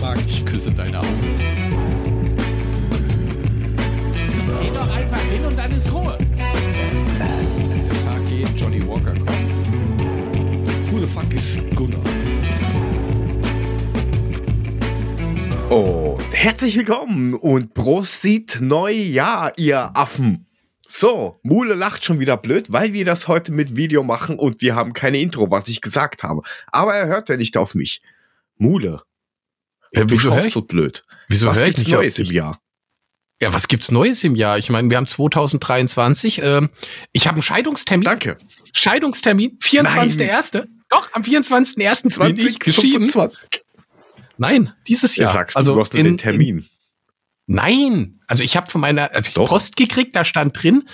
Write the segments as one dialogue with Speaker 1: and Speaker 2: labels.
Speaker 1: mag. Ich küsse deine Augen. Geh doch einfach hin und dann ist Ruhe. Der Tag geht, Johnny Walker kommt.
Speaker 2: Who the fuck is Gunnar? Und herzlich willkommen und Prosit Neujahr, ihr Affen. So, Mule lacht schon wieder blöd, weil wir das heute mit Video machen und wir haben keine Intro, was ich gesagt habe. Aber er hört ja nicht auf mich. Mule.
Speaker 1: Ja,
Speaker 2: du
Speaker 1: wieso hör
Speaker 2: schaust
Speaker 1: ich,
Speaker 2: so blöd.
Speaker 1: wieso
Speaker 2: was
Speaker 1: hör ich
Speaker 2: gibt's
Speaker 1: nicht
Speaker 2: Neues im? Jahr?
Speaker 1: Ja, was gibt's Neues im Jahr? Ich meine, wir haben 2023. Ähm, ich habe einen Scheidungstermin.
Speaker 2: Danke.
Speaker 1: Scheidungstermin, 24.1. Doch, am 24.1. bin ich geschieden.
Speaker 2: 2025.
Speaker 1: Nein, dieses
Speaker 2: Ja,
Speaker 1: Jahr.
Speaker 2: sagst
Speaker 1: also
Speaker 2: du, nur
Speaker 1: in,
Speaker 2: den Termin.
Speaker 1: Nein, also ich habe von meiner, also ich
Speaker 2: Doch.
Speaker 1: Post gekriegt, da stand drin,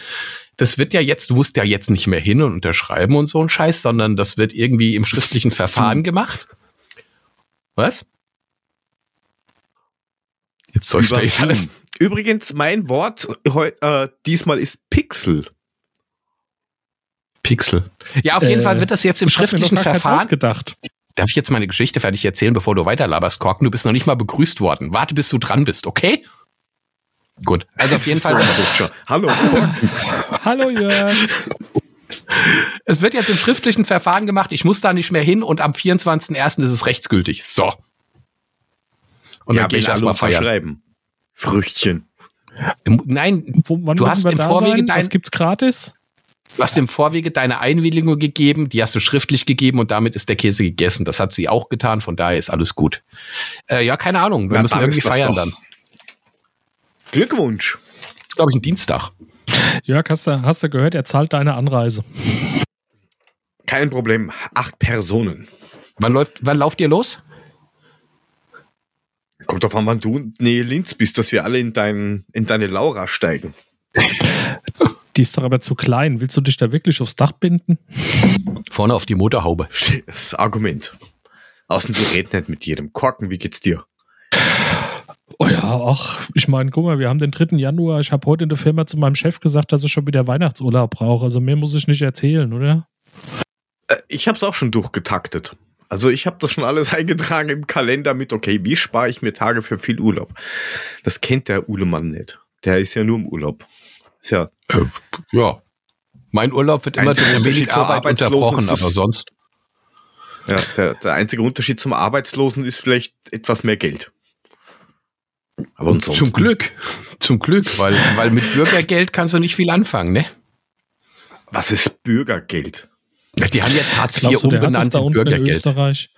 Speaker 1: das wird ja jetzt, du musst ja jetzt nicht mehr hin und unterschreiben und so ein Scheiß, sondern das wird irgendwie im schriftlichen Verfahren gemacht. Was? Jetzt soll ich da
Speaker 2: Über
Speaker 1: jetzt alles.
Speaker 2: Übrigens, mein Wort heu, äh, diesmal ist Pixel.
Speaker 1: Pixel. Ja, auf jeden
Speaker 3: Äh,
Speaker 1: Fall wird das jetzt im schriftlichen Verfahren.
Speaker 3: ausgedacht.
Speaker 1: Darf ich jetzt meine Geschichte fertig erzählen, bevor du weiterlaberst, Korken? Du bist noch nicht mal begrüßt worden. Warte, bis du dran bist, okay? Gut. Also auf jeden Fall.
Speaker 2: Hallo.
Speaker 3: Hallo Jörg.
Speaker 1: Es wird jetzt im schriftlichen Verfahren gemacht. Ich muss da nicht mehr hin und am 24.01. ist es rechtsgültig. So. Und
Speaker 2: ja,
Speaker 1: dann gehe ich erstmal feiern.
Speaker 2: Früchtchen.
Speaker 1: Im- Nein,
Speaker 3: Wo, wann
Speaker 1: Du hast
Speaker 3: wir
Speaker 1: im
Speaker 3: da
Speaker 1: Vorwege
Speaker 3: sein?
Speaker 1: dein-
Speaker 3: Was gibt's gratis?
Speaker 1: du hast im Vorwege deine Einwilligung gegeben, die hast du schriftlich gegeben und damit ist der Käse gegessen. Das hat sie auch getan, von daher ist alles gut. Äh, ja, keine Ahnung. Wir
Speaker 2: Na,
Speaker 1: müssen irgendwie feiern
Speaker 2: doch-
Speaker 1: dann.
Speaker 2: Glückwunsch.
Speaker 1: Das ist, glaube ich, ein Dienstag.
Speaker 3: Jörg, hast du, hast du gehört, er zahlt deine Anreise.
Speaker 2: Kein Problem. Acht Personen.
Speaker 1: Wann läuft, wann lauft ihr los?
Speaker 2: Kommt doch an, wann du in Nähe Linz bist, dass wir alle in, dein, in deine Laura steigen.
Speaker 3: Die ist doch aber zu klein. Willst du dich da wirklich aufs Dach binden?
Speaker 1: Vorne auf die Motorhaube.
Speaker 2: Das Argument. Außen du redest nicht mit jedem. Korken, wie geht's dir?
Speaker 3: Oh ja, ach, ich meine, guck mal, wir haben den 3. Januar. Ich habe heute in der Firma zu meinem Chef gesagt, dass ich schon wieder Weihnachtsurlaub brauche. Also mehr muss ich nicht erzählen, oder?
Speaker 2: Äh, ich hab's auch schon durchgetaktet. Also ich habe das schon alles eingetragen im Kalender mit, okay, wie spare ich mir Tage für viel Urlaub? Das kennt der Ulemann nicht. Der ist ja nur im Urlaub. Ist ja,
Speaker 1: Ja. Mein Urlaub wird immer durch ein wenig Arbeit unterbrochen, aber sonst.
Speaker 2: ja der, der einzige Unterschied zum Arbeitslosen ist vielleicht etwas mehr Geld. Aber ansonsten,
Speaker 1: Zum Glück. Zum Glück, weil, weil mit Bürgergeld kannst du nicht viel anfangen, ne?
Speaker 2: Was ist Bürgergeld?
Speaker 1: Die haben jetzt Hartz IV
Speaker 3: Glaubst du,
Speaker 1: umbenannt in
Speaker 3: unten in
Speaker 1: Bürgergeld.
Speaker 3: Österreich?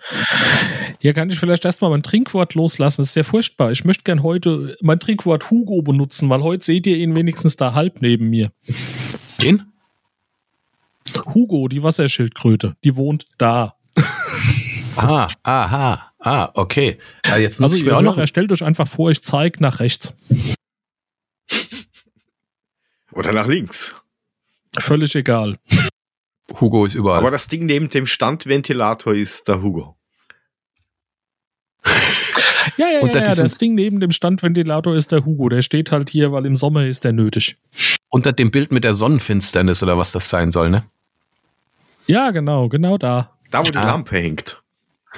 Speaker 3: Hier kann ich vielleicht erstmal mein Trinkwort loslassen. Das ist sehr furchtbar. Ich möchte gern heute mein Trinkwort Hugo benutzen, weil heute seht ihr ihn wenigstens da halb neben mir.
Speaker 1: Den?
Speaker 3: Hugo, die Wasserschildkröte, die wohnt da.
Speaker 1: Ah, aha, ah, okay. Ja, jetzt muss
Speaker 3: Also
Speaker 1: ich mir auch noch.
Speaker 3: Stellt euch einfach vor, ich zeige nach rechts.
Speaker 2: Oder nach links.
Speaker 3: Völlig egal.
Speaker 1: Hugo ist überall.
Speaker 2: Aber das Ding neben dem Standventilator ist der Hugo.
Speaker 3: Ja, ja, ja, ja das Ding neben dem Standventilator ist der Hugo. Der steht halt hier, weil im Sommer ist der nötig.
Speaker 1: Unter dem Bild mit der Sonnenfinsternis oder was das sein soll, ne?
Speaker 3: Ja, genau, genau da.
Speaker 2: Da, wo die
Speaker 1: Ah.
Speaker 2: Lampe hängt.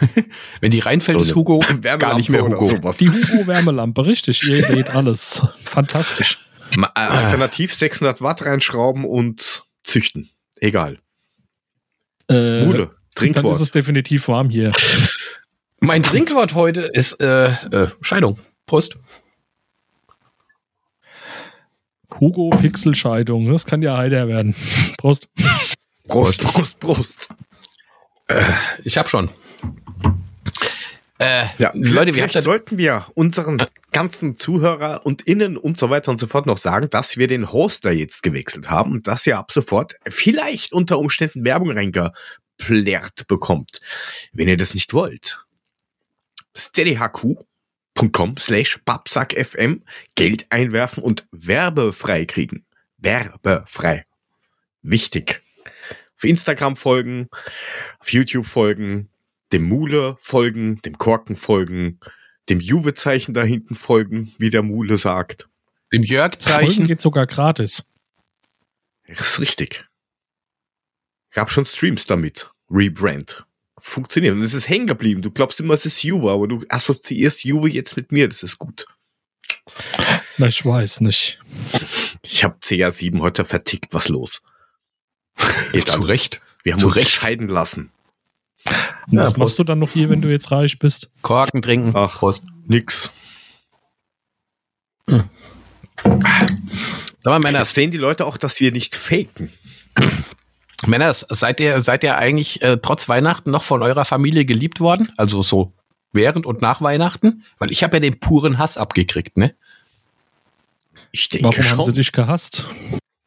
Speaker 1: Wenn die reinfällt,
Speaker 2: So
Speaker 1: ist Hugo
Speaker 2: Wärmelampe
Speaker 1: gar nicht mehr
Speaker 2: oder
Speaker 1: Hugo.
Speaker 2: sowas.
Speaker 3: Die Hugo-Wärmelampe, richtig. Ihr seht alles. Fantastisch.
Speaker 2: Äh, Alternativ 600 Watt reinschrauben und züchten. Egal.
Speaker 3: Äh,
Speaker 2: Mule,
Speaker 3: dann ist
Speaker 2: Trinkwort.
Speaker 3: es definitiv warm hier.
Speaker 1: Mein Trinkwort heute ist äh, äh, Scheidung. Prost.
Speaker 3: Hugo Pixelscheidung. Das kann ja heiter werden. Prost.
Speaker 2: Prost, Prost, Prost.
Speaker 1: Ich hab schon. Äh,
Speaker 2: Ja,
Speaker 1: Leute, wir
Speaker 2: sollten wir unseren ganzen Zuhörer und Innen und so weiter und so fort noch sagen, dass wir den Hoster jetzt gewechselt haben und dass ihr ab sofort vielleicht unter Umständen Werbung reingeplärt bekommt. Wenn ihr das nicht wollt. steadyhq.com slash babsackfm Geld einwerfen und werbefrei kriegen. Werbefrei. Wichtig. Auf Instagram folgen, auf YouTube folgen, dem Mule folgen, dem Korken folgen, dem Juve-Zeichen da hinten folgen, wie der Mule sagt.
Speaker 1: dem
Speaker 3: Folgen
Speaker 1: Jörg-Zeichen.
Speaker 3: geht sogar gratis.
Speaker 2: Das ist richtig. Ich habe schon Streams damit. Rebrand. funktioniert. Und es ist hängen geblieben. Du glaubst immer, es ist Juve, aber du assoziierst Juve jetzt mit mir. Das ist gut.
Speaker 3: Na, ich weiß nicht.
Speaker 2: Ich habe CR7 heute vertickt. Was los?
Speaker 1: Geht zu Recht.
Speaker 2: Wir haben
Speaker 1: Zu
Speaker 2: uns
Speaker 1: Recht.
Speaker 2: scheiden lassen.
Speaker 3: Und
Speaker 1: Ja,
Speaker 3: was
Speaker 1: Prost.
Speaker 3: machst du dann noch hier, wenn du jetzt reich bist?
Speaker 1: Korken trinken.
Speaker 2: Ach.
Speaker 1: Prost.
Speaker 2: Nix.
Speaker 1: Sag mal, Männer,
Speaker 2: Das sehen die Leute auch, dass wir nicht faken.
Speaker 1: Männer, seid ihr, seid ihr eigentlich äh, trotz Weihnachten noch von eurer Familie geliebt worden? Also so während und nach Weihnachten? Weil ich habe ja den puren Hass abgekriegt, ne?
Speaker 2: Ich denke
Speaker 3: Warum haben sie
Speaker 2: schon.
Speaker 3: dich gehasst?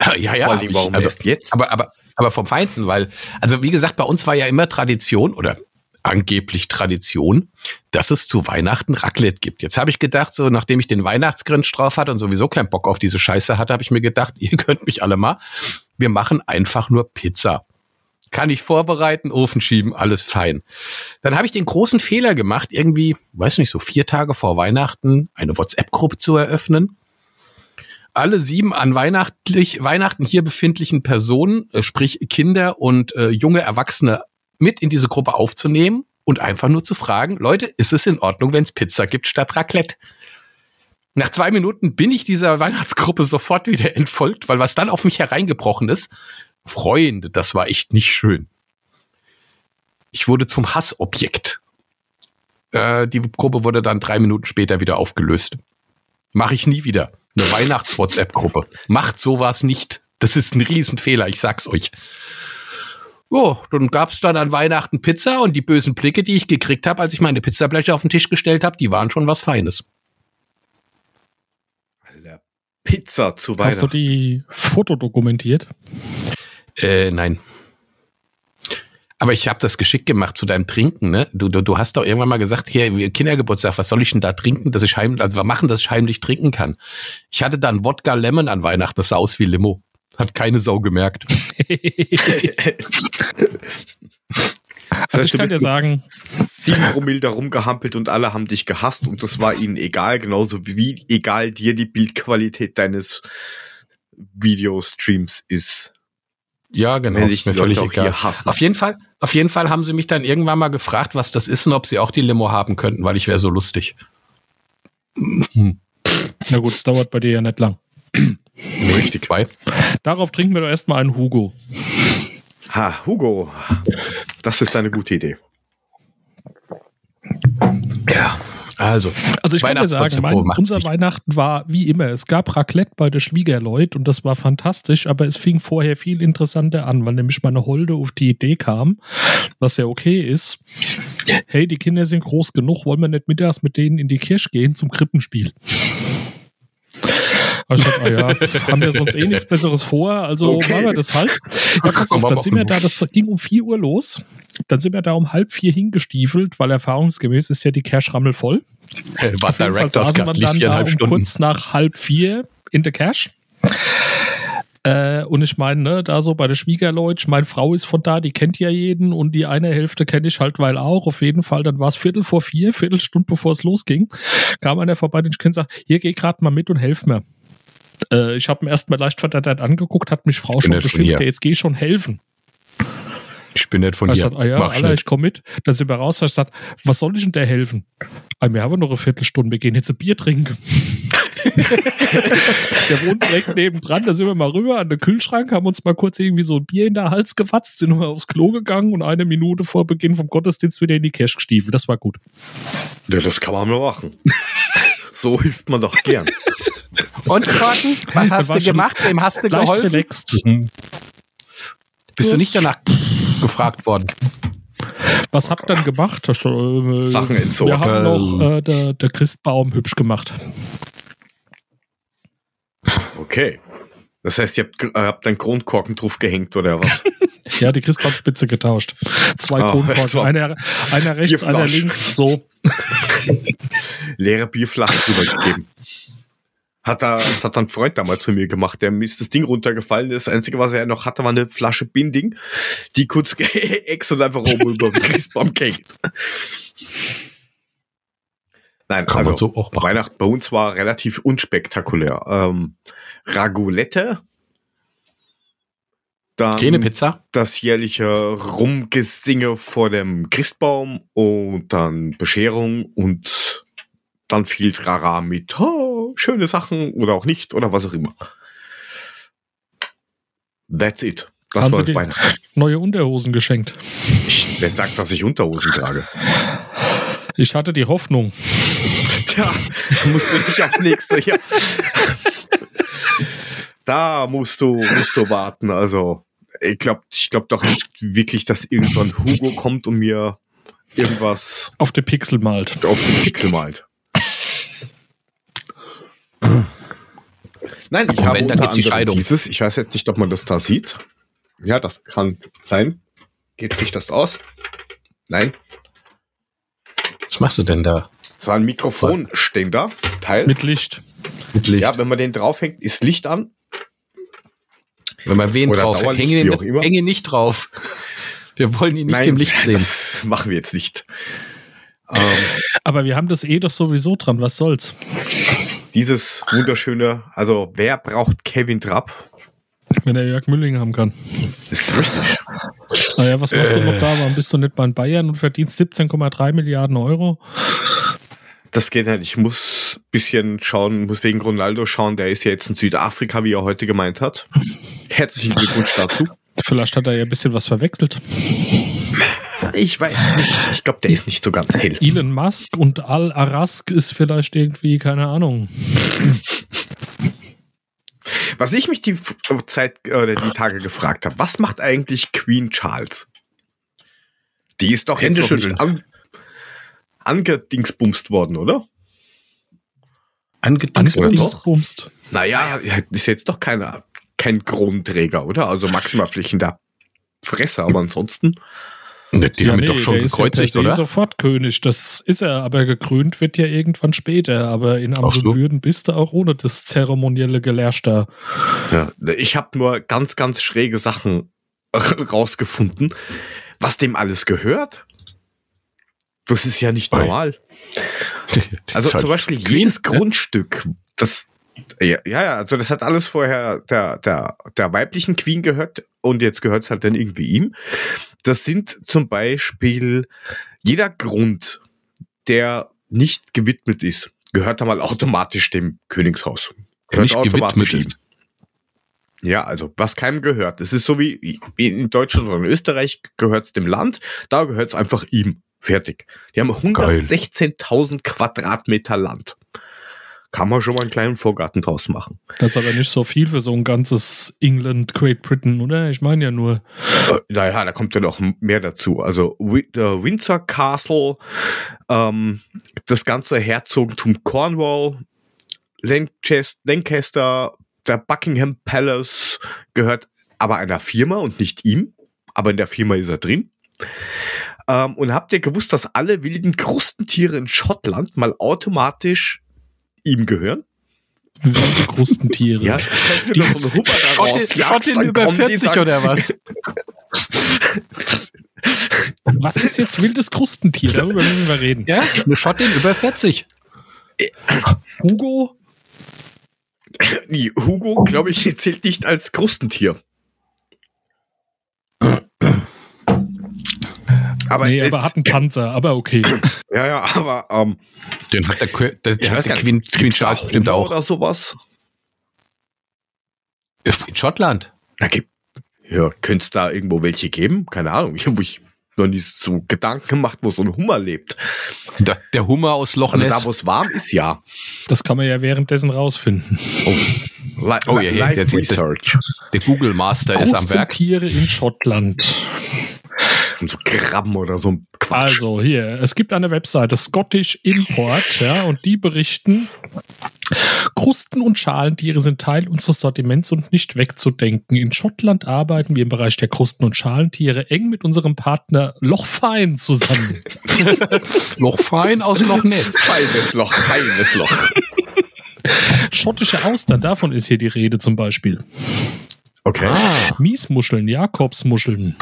Speaker 1: Ja, ja.
Speaker 2: Vor allem,
Speaker 1: ich-
Speaker 2: warum
Speaker 1: also,
Speaker 2: erst jetzt?
Speaker 1: aber, aber, aber vom Feinsten, weil, also wie gesagt, bei uns war ja immer Tradition oder angeblich Tradition, dass es zu Weihnachten Raclette gibt. Jetzt habe ich gedacht, so nachdem ich den Weihnachtsgrinch drauf hatte und sowieso keinen Bock auf diese Scheiße hatte, habe ich mir gedacht, ihr könnt mich alle mal. Wir machen einfach nur Pizza. Kann ich vorbereiten, Ofen schieben, alles fein. Dann habe ich den großen Fehler gemacht, irgendwie, weiß nicht, so vier Tage vor Weihnachten eine WhatsApp-Gruppe zu eröffnen alle sieben an weihnachtlich, Weihnachten hier befindlichen Personen, äh, sprich Kinder und äh, junge Erwachsene, mit in diese Gruppe aufzunehmen und einfach nur zu fragen, Leute, ist es in Ordnung, wenn es Pizza gibt statt Raclette? Nach zwei Minuten bin ich dieser Weihnachtsgruppe sofort wieder entfolgt, weil was dann auf mich hereingebrochen ist, Freunde, das war echt nicht schön. Ich wurde zum Hassobjekt. Äh, die Gruppe wurde dann drei Minuten später wieder aufgelöst. Mache ich nie wieder. Eine Weihnachts-WhatsApp-Gruppe. Macht sowas nicht. Das ist ein Riesenfehler, ich sag's euch. Jo, dann gab's dann an Weihnachten Pizza und die bösen Blicke, die ich gekriegt habe, als ich meine Pizzableche auf den Tisch gestellt habe, die waren schon was Feines.
Speaker 2: Alter, Pizza zu
Speaker 3: Hast du
Speaker 2: Weihnachten.
Speaker 3: die Foto dokumentiert?
Speaker 1: Äh, nein. Aber ich habe das geschickt gemacht zu deinem Trinken, ne? Du, du, du hast doch irgendwann mal gesagt, hier, Kindergeburtstag, was soll ich denn da trinken, dass ich heimlich, also wir machen, dass ich heimlich trinken kann. Ich hatte dann Wodka Lemon an Weihnachten, das sah aus wie Limo. Hat keine Sau gemerkt.
Speaker 3: Also
Speaker 2: heißt,
Speaker 3: ich
Speaker 2: du
Speaker 3: kann dir sagen,
Speaker 2: Sieben Promille da rumgehampelt und alle haben dich gehasst und das war ihnen egal, genauso wie egal dir die Bildqualität deines Videostreams ist.
Speaker 1: Ja, genau.
Speaker 2: Wenn die
Speaker 1: mir völlig egal.
Speaker 2: hier hassen.
Speaker 1: Auf jeden Fall, auf jeden Fall haben sie mich dann irgendwann mal gefragt, was das ist und ob sie auch die Limo haben könnten, weil ich wäre so lustig.
Speaker 3: na gut, es dauert bei dir ja nicht lang.
Speaker 1: Richtig bei.
Speaker 3: Darauf trinken wir doch erstmal einen Hugo.
Speaker 2: Ha, Hugo, das ist eine gute Idee.
Speaker 1: Ja, also.
Speaker 3: Also ich kann dir sagen, mein,
Speaker 1: macht's
Speaker 3: unser. Weihnachten war wie immer. Es gab Raclette bei der Schwiegerleut und das war fantastisch, aber es fing vorher viel interessanter an, weil nämlich meine Holde auf die Idee kam, was ja okay ist. Hey, die Kinder sind groß genug, wollen wir nicht mittags mit denen in die Kirche gehen zum Krippenspiel? Aber ich dachte, ah ja, haben wir sonst eh nichts Besseres vor, also
Speaker 2: Okay.
Speaker 3: machen wir das halt. Ja, pass auf, dann sind wir da, das ging um 4 Uhr los. Dann sind wir da um halb vier hingestiefelt, weil erfahrungsgemäß ist ja die Kirschrammel voll.
Speaker 1: War
Speaker 3: jeden Fall
Speaker 1: Director's Cut, lief
Speaker 3: dann da
Speaker 1: viereinhalb
Speaker 3: um
Speaker 1: Stunden.
Speaker 3: kurz nach halb vier in der Cash. Äh, und ich meine, ne, da so bei der Schwiegerleut, meine Frau ist von da, die kennt ja jeden und die eine Hälfte kenne ich halt, weil auch. Auf jeden Fall, dann war es Viertel vor vier, Viertelstunde bevor es losging, kam einer vorbei, den ich kenne, sagt, hier geh gerade mal mit und helf mir. Äh, ich habe ihn erst mal leicht verdattert angeguckt, hat mich Frau schon bestimmt, ja, jetzt geh schon helfen.
Speaker 1: Ich bin nicht von
Speaker 3: Ich
Speaker 1: dir.
Speaker 3: gesagt, ah ja,
Speaker 1: Mach
Speaker 3: Alter, ich komme mit. Dann sind wir raus. Ich gesagt, was soll ich denn der helfen? Ah, wir haben noch eine Viertelstunde, wir gehen jetzt ein Bier trinken. der wohnt direkt nebendran, da sind wir mal rüber an den Kühlschrank, haben uns mal kurz irgendwie so ein Bier in der Hals gewatzt, sind mal aufs Klo gegangen und eine Minute vor Beginn vom Gottesdienst wieder in die Cash gestiefelt. Das war gut.
Speaker 2: Ja, das kann man nur machen. so hilft man doch gern.
Speaker 1: Und Korten, was hast du gemacht? Wem hast du geholfen?
Speaker 3: relaxed.
Speaker 1: Bist du nicht danach gefragt worden?
Speaker 3: Was habt ihr dann gemacht? Das, äh,
Speaker 2: Sachen entsorgen.
Speaker 3: Wir haben noch äh, der, der Christbaum hübsch gemacht.
Speaker 2: Okay. Das heißt, ihr habt, habt einen Grundkorken drauf gehängt oder was?
Speaker 3: Ja, die Christbaumspitze getauscht. Zwei
Speaker 2: Ah,
Speaker 3: Kronkorken. Einer, einer rechts, einer links. So.
Speaker 2: Leere Bierflaschen drüber gegeben. Hat er, das hat ein Freund damals von mir gemacht, der mir ist das Ding runtergefallen. Das Einzige, was er noch hatte, war eine Flasche Binding, die kurz ex und einfach oben über den Christbaum gehängt. Nein,
Speaker 1: Kann man
Speaker 2: also
Speaker 1: so auch.
Speaker 2: Weihnachten bei uns war relativ unspektakulär. Ähm, Ragulette, Dann
Speaker 1: Keine Pizza?
Speaker 2: das jährliche Rumgesinge vor dem Christbaum und dann Bescherung und dann viel Trara mit oh, schöne Sachen oder auch nicht oder was auch immer. That's it. Das
Speaker 3: Haben
Speaker 2: war
Speaker 3: Sie
Speaker 2: das.
Speaker 3: Neue Unterhosen geschenkt.
Speaker 2: Ich, wer sagt, dass ich Unterhosen trage?
Speaker 3: Ich hatte die Hoffnung.
Speaker 2: Tja, musst du nicht aufs nächste Jahr. Da musst du, musst du warten. Also, ich glaube ich glaub doch nicht wirklich, dass irgendwann Hugo kommt und mir irgendwas
Speaker 3: Auf der Pixel malt.
Speaker 2: auf den Pixel malt. Nein, ich habe
Speaker 1: wenn,
Speaker 2: unter
Speaker 1: die Scheidung.
Speaker 2: dieses, ich weiß jetzt nicht, ob man das da sieht. Ja, das kann sein. Geht sich das aus? Nein.
Speaker 1: Was machst du denn da?
Speaker 2: So ein Mikrofonständer, Teil.
Speaker 3: Mit Licht.
Speaker 1: Mit Licht?
Speaker 2: Ja, wenn man den draufhängt, ist Licht an.
Speaker 1: Wenn man wen
Speaker 2: Oder
Speaker 1: drauf hänge,
Speaker 2: immer.
Speaker 1: hänge nicht drauf. Wir wollen ihn nicht
Speaker 2: Nein,
Speaker 1: im Licht sehen.
Speaker 2: Das machen wir jetzt nicht. Ähm,
Speaker 3: Aber wir haben das eh doch sowieso dran. Was soll's?
Speaker 2: Dieses wunderschöne, also wer braucht Kevin Trapp?
Speaker 3: Wenn er Jörg Mülling haben kann.
Speaker 2: Ist richtig.
Speaker 3: Naja, was machst du
Speaker 1: Äh.
Speaker 3: noch da? Warum bist du nicht bei Bayern und verdienst 17,3 Milliarden Euro?
Speaker 2: Das geht nicht. Ich muss ein bisschen schauen, muss wegen Ronaldo schauen. Der ist ja jetzt in Südafrika, wie er heute gemeint hat. Herzlichen Glückwunsch dazu.
Speaker 3: Vielleicht hat er ja ein bisschen was verwechselt.
Speaker 2: Ich weiß nicht. Ich glaube, der ist nicht so ganz hell.
Speaker 3: Elon Musk und Al-Arask ist vielleicht irgendwie, keine Ahnung.
Speaker 2: Was ich mich die F- Zeit oder die Tage gefragt habe, was macht eigentlich Queen Charles? Die ist doch
Speaker 1: Hände
Speaker 2: jetzt noch nicht an, angedingsbumst worden, oder?
Speaker 3: Angedingsbumst.
Speaker 2: Naja, ist jetzt doch keine, kein Kronenträger, oder? Also maximal Flächen da Fresse, aber ansonsten.
Speaker 1: Ne, die haben ihn doch schon
Speaker 3: ist
Speaker 1: gekreuzigt,
Speaker 3: ja
Speaker 1: oder?
Speaker 3: sofort König. Das ist er, aber gekrönt wird ja irgendwann später. Aber in
Speaker 1: Ach so.
Speaker 3: anderen Würden bist du auch ohne das zeremonielle Gelärsch da.
Speaker 2: Ja, ich habe nur ganz, ganz schräge Sachen rausgefunden. Was dem alles gehört? Das ist ja nicht normal. Also zum Beispiel jedes
Speaker 1: ne?
Speaker 2: Grundstück, das ja, ja, also das hat alles vorher der, der, der weiblichen Queen gehört und jetzt gehört es halt dann irgendwie ihm. Das sind zum Beispiel jeder Grund, der nicht gewidmet ist, gehört dann mal automatisch dem Königshaus.
Speaker 1: Der nicht
Speaker 2: Gehört
Speaker 1: gewidmet ist.
Speaker 2: Ja, also was keinem gehört. Es ist so wie in Deutschland oder in Österreich gehört es dem Land, da gehört es einfach ihm. Fertig. Die haben 116.000 Quadratmeter Land. Kann man schon mal einen kleinen Vorgarten draus machen.
Speaker 3: Das ist aber nicht so viel für so ein ganzes England, Great Britain, oder? Ich meine ja nur.
Speaker 2: Äh, naja, da kommt ja noch mehr dazu. Also Windsor Castle, ähm, das ganze Herzogtum Cornwall, Lancaster, Lancaster, der Buckingham Palace gehört aber einer Firma und nicht ihm. Aber in der Firma ist er drin. Ähm, und habt ihr gewusst, dass alle wilden Krustentiere in Schottland mal automatisch ihm gehören?
Speaker 3: Wilde Krustentiere.
Speaker 2: Ja, das heißt, wenn du so eine rausjagst, dann
Speaker 1: über
Speaker 2: kommen die
Speaker 1: 40
Speaker 2: sagen-
Speaker 1: oder was?
Speaker 3: Was ist jetzt wildes Krustentier? Darüber müssen wir reden.
Speaker 1: Ja, eine Schottin über 40.
Speaker 3: Hugo?
Speaker 2: Nee, Hugo, glaube ich, zählt nicht als Krustentier. Aber,
Speaker 3: nee, aber hat einen Panzer, aber okay.
Speaker 2: ja, ja, aber ähm,
Speaker 1: Den hat der, der, der hat der Queen, Queen
Speaker 2: da
Speaker 1: Charles bestimmt auch.
Speaker 2: oder sowas.
Speaker 1: In Schottland.
Speaker 2: Da gibt, ja, könnte es da irgendwo welche geben? Keine Ahnung, ich habe ich noch nie so Gedanken gemacht, wo so ein Hummer lebt.
Speaker 1: Der, der Hummer aus Loch
Speaker 2: Also
Speaker 1: Ness.
Speaker 2: da, wo es warm ist, ja.
Speaker 3: Das kann man ja währenddessen rausfinden.
Speaker 2: Li
Speaker 1: Oh, ja, ja,
Speaker 2: Live Research.
Speaker 1: der Google Master ist am Werk.
Speaker 3: Krustentiere in Schottland.
Speaker 2: Und so Krabben oder so ein Quatsch.
Speaker 3: Also hier, es gibt eine Webseite, Scottish Import, ja, und die berichten, Krusten- und Schalentiere sind Teil unseres Sortiments und nicht wegzudenken. In Schottland arbeiten wir im Bereich der Krusten- und Schalentiere eng mit unserem Partner Lochfein zusammen.
Speaker 1: Loch fein aus Loch Ness.
Speaker 2: feines Loch, feines Loch.
Speaker 3: Schottische Austern, davon ist hier die Rede zum Beispiel.
Speaker 2: Okay.
Speaker 1: Ah,
Speaker 3: Miesmuscheln, Jakobsmuscheln,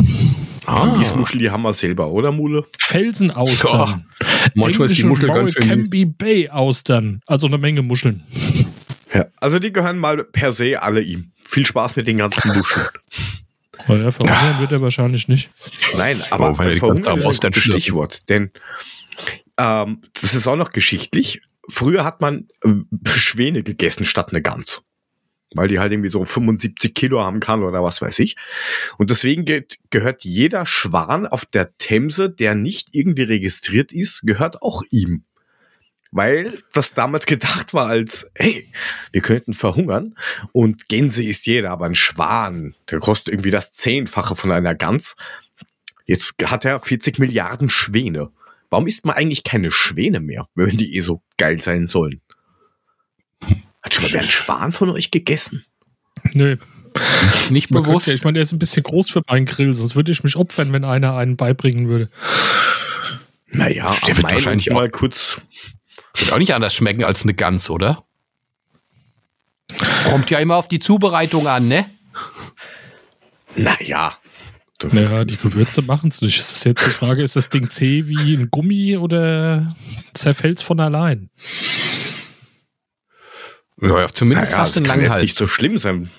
Speaker 2: Ah.
Speaker 1: ah.
Speaker 2: Miesmuschel, die haben wir selber, oder Mule?
Speaker 3: Felsenaustern.
Speaker 1: Manchmal ist die Muschel ganz schön.
Speaker 3: Canby Bay Austern, also eine Menge Muscheln.
Speaker 2: Ja. Also die gehören mal per se alle ihm. Viel Spaß mit den ganzen Muscheln.
Speaker 3: Naja, verhungern wird er wahrscheinlich nicht.
Speaker 2: Nein, aber
Speaker 1: Oh, weil
Speaker 2: verhungern ist ein. Stichwort. Denn ähm, das ist auch noch geschichtlich. Früher hat man ähm, Schwäne gegessen statt eine Gans. Weil die halt irgendwie so 75 Kilo haben kann oder was weiß ich. Und deswegen ge gehört jeder Schwan auf der Themse, der nicht irgendwie registriert ist, gehört auch ihm. Weil das damals gedacht war als, hey, wir könnten verhungern und Gänse ist jeder, aber ein Schwan, der kostet irgendwie das Zehnfache von einer Gans. Jetzt hat er 40 Milliarden Schwäne. Warum isst man eigentlich keine Schwäne mehr, wenn die eh so geil sein sollen? Hat schon mal einen Schwan von euch gegessen?
Speaker 3: Nö.
Speaker 1: Nicht
Speaker 3: Man
Speaker 1: bewusst.
Speaker 3: könnte, ja- ich meine, der ist ein bisschen groß für meinen Grill, sonst würde ich mich opfern, wenn einer einen beibringen würde.
Speaker 2: Naja,
Speaker 1: Der wird wahrscheinlich auch-
Speaker 2: mal kurz.
Speaker 1: Wird auch nicht anders schmecken als eine Gans, oder? Kommt ja immer auf die Zubereitung an, ne?
Speaker 2: Naja.
Speaker 3: Naja, die Gewürze machen es nicht. Es ist jetzt die Frage, ist das Ding zäh wie ein Gummi oder zerfällt es von allein?
Speaker 1: Naja, zumindest
Speaker 2: Naja,
Speaker 1: hast du einen
Speaker 2: das kann
Speaker 1: langen
Speaker 2: jetzt
Speaker 1: Hals.
Speaker 2: nicht so schlimm sein.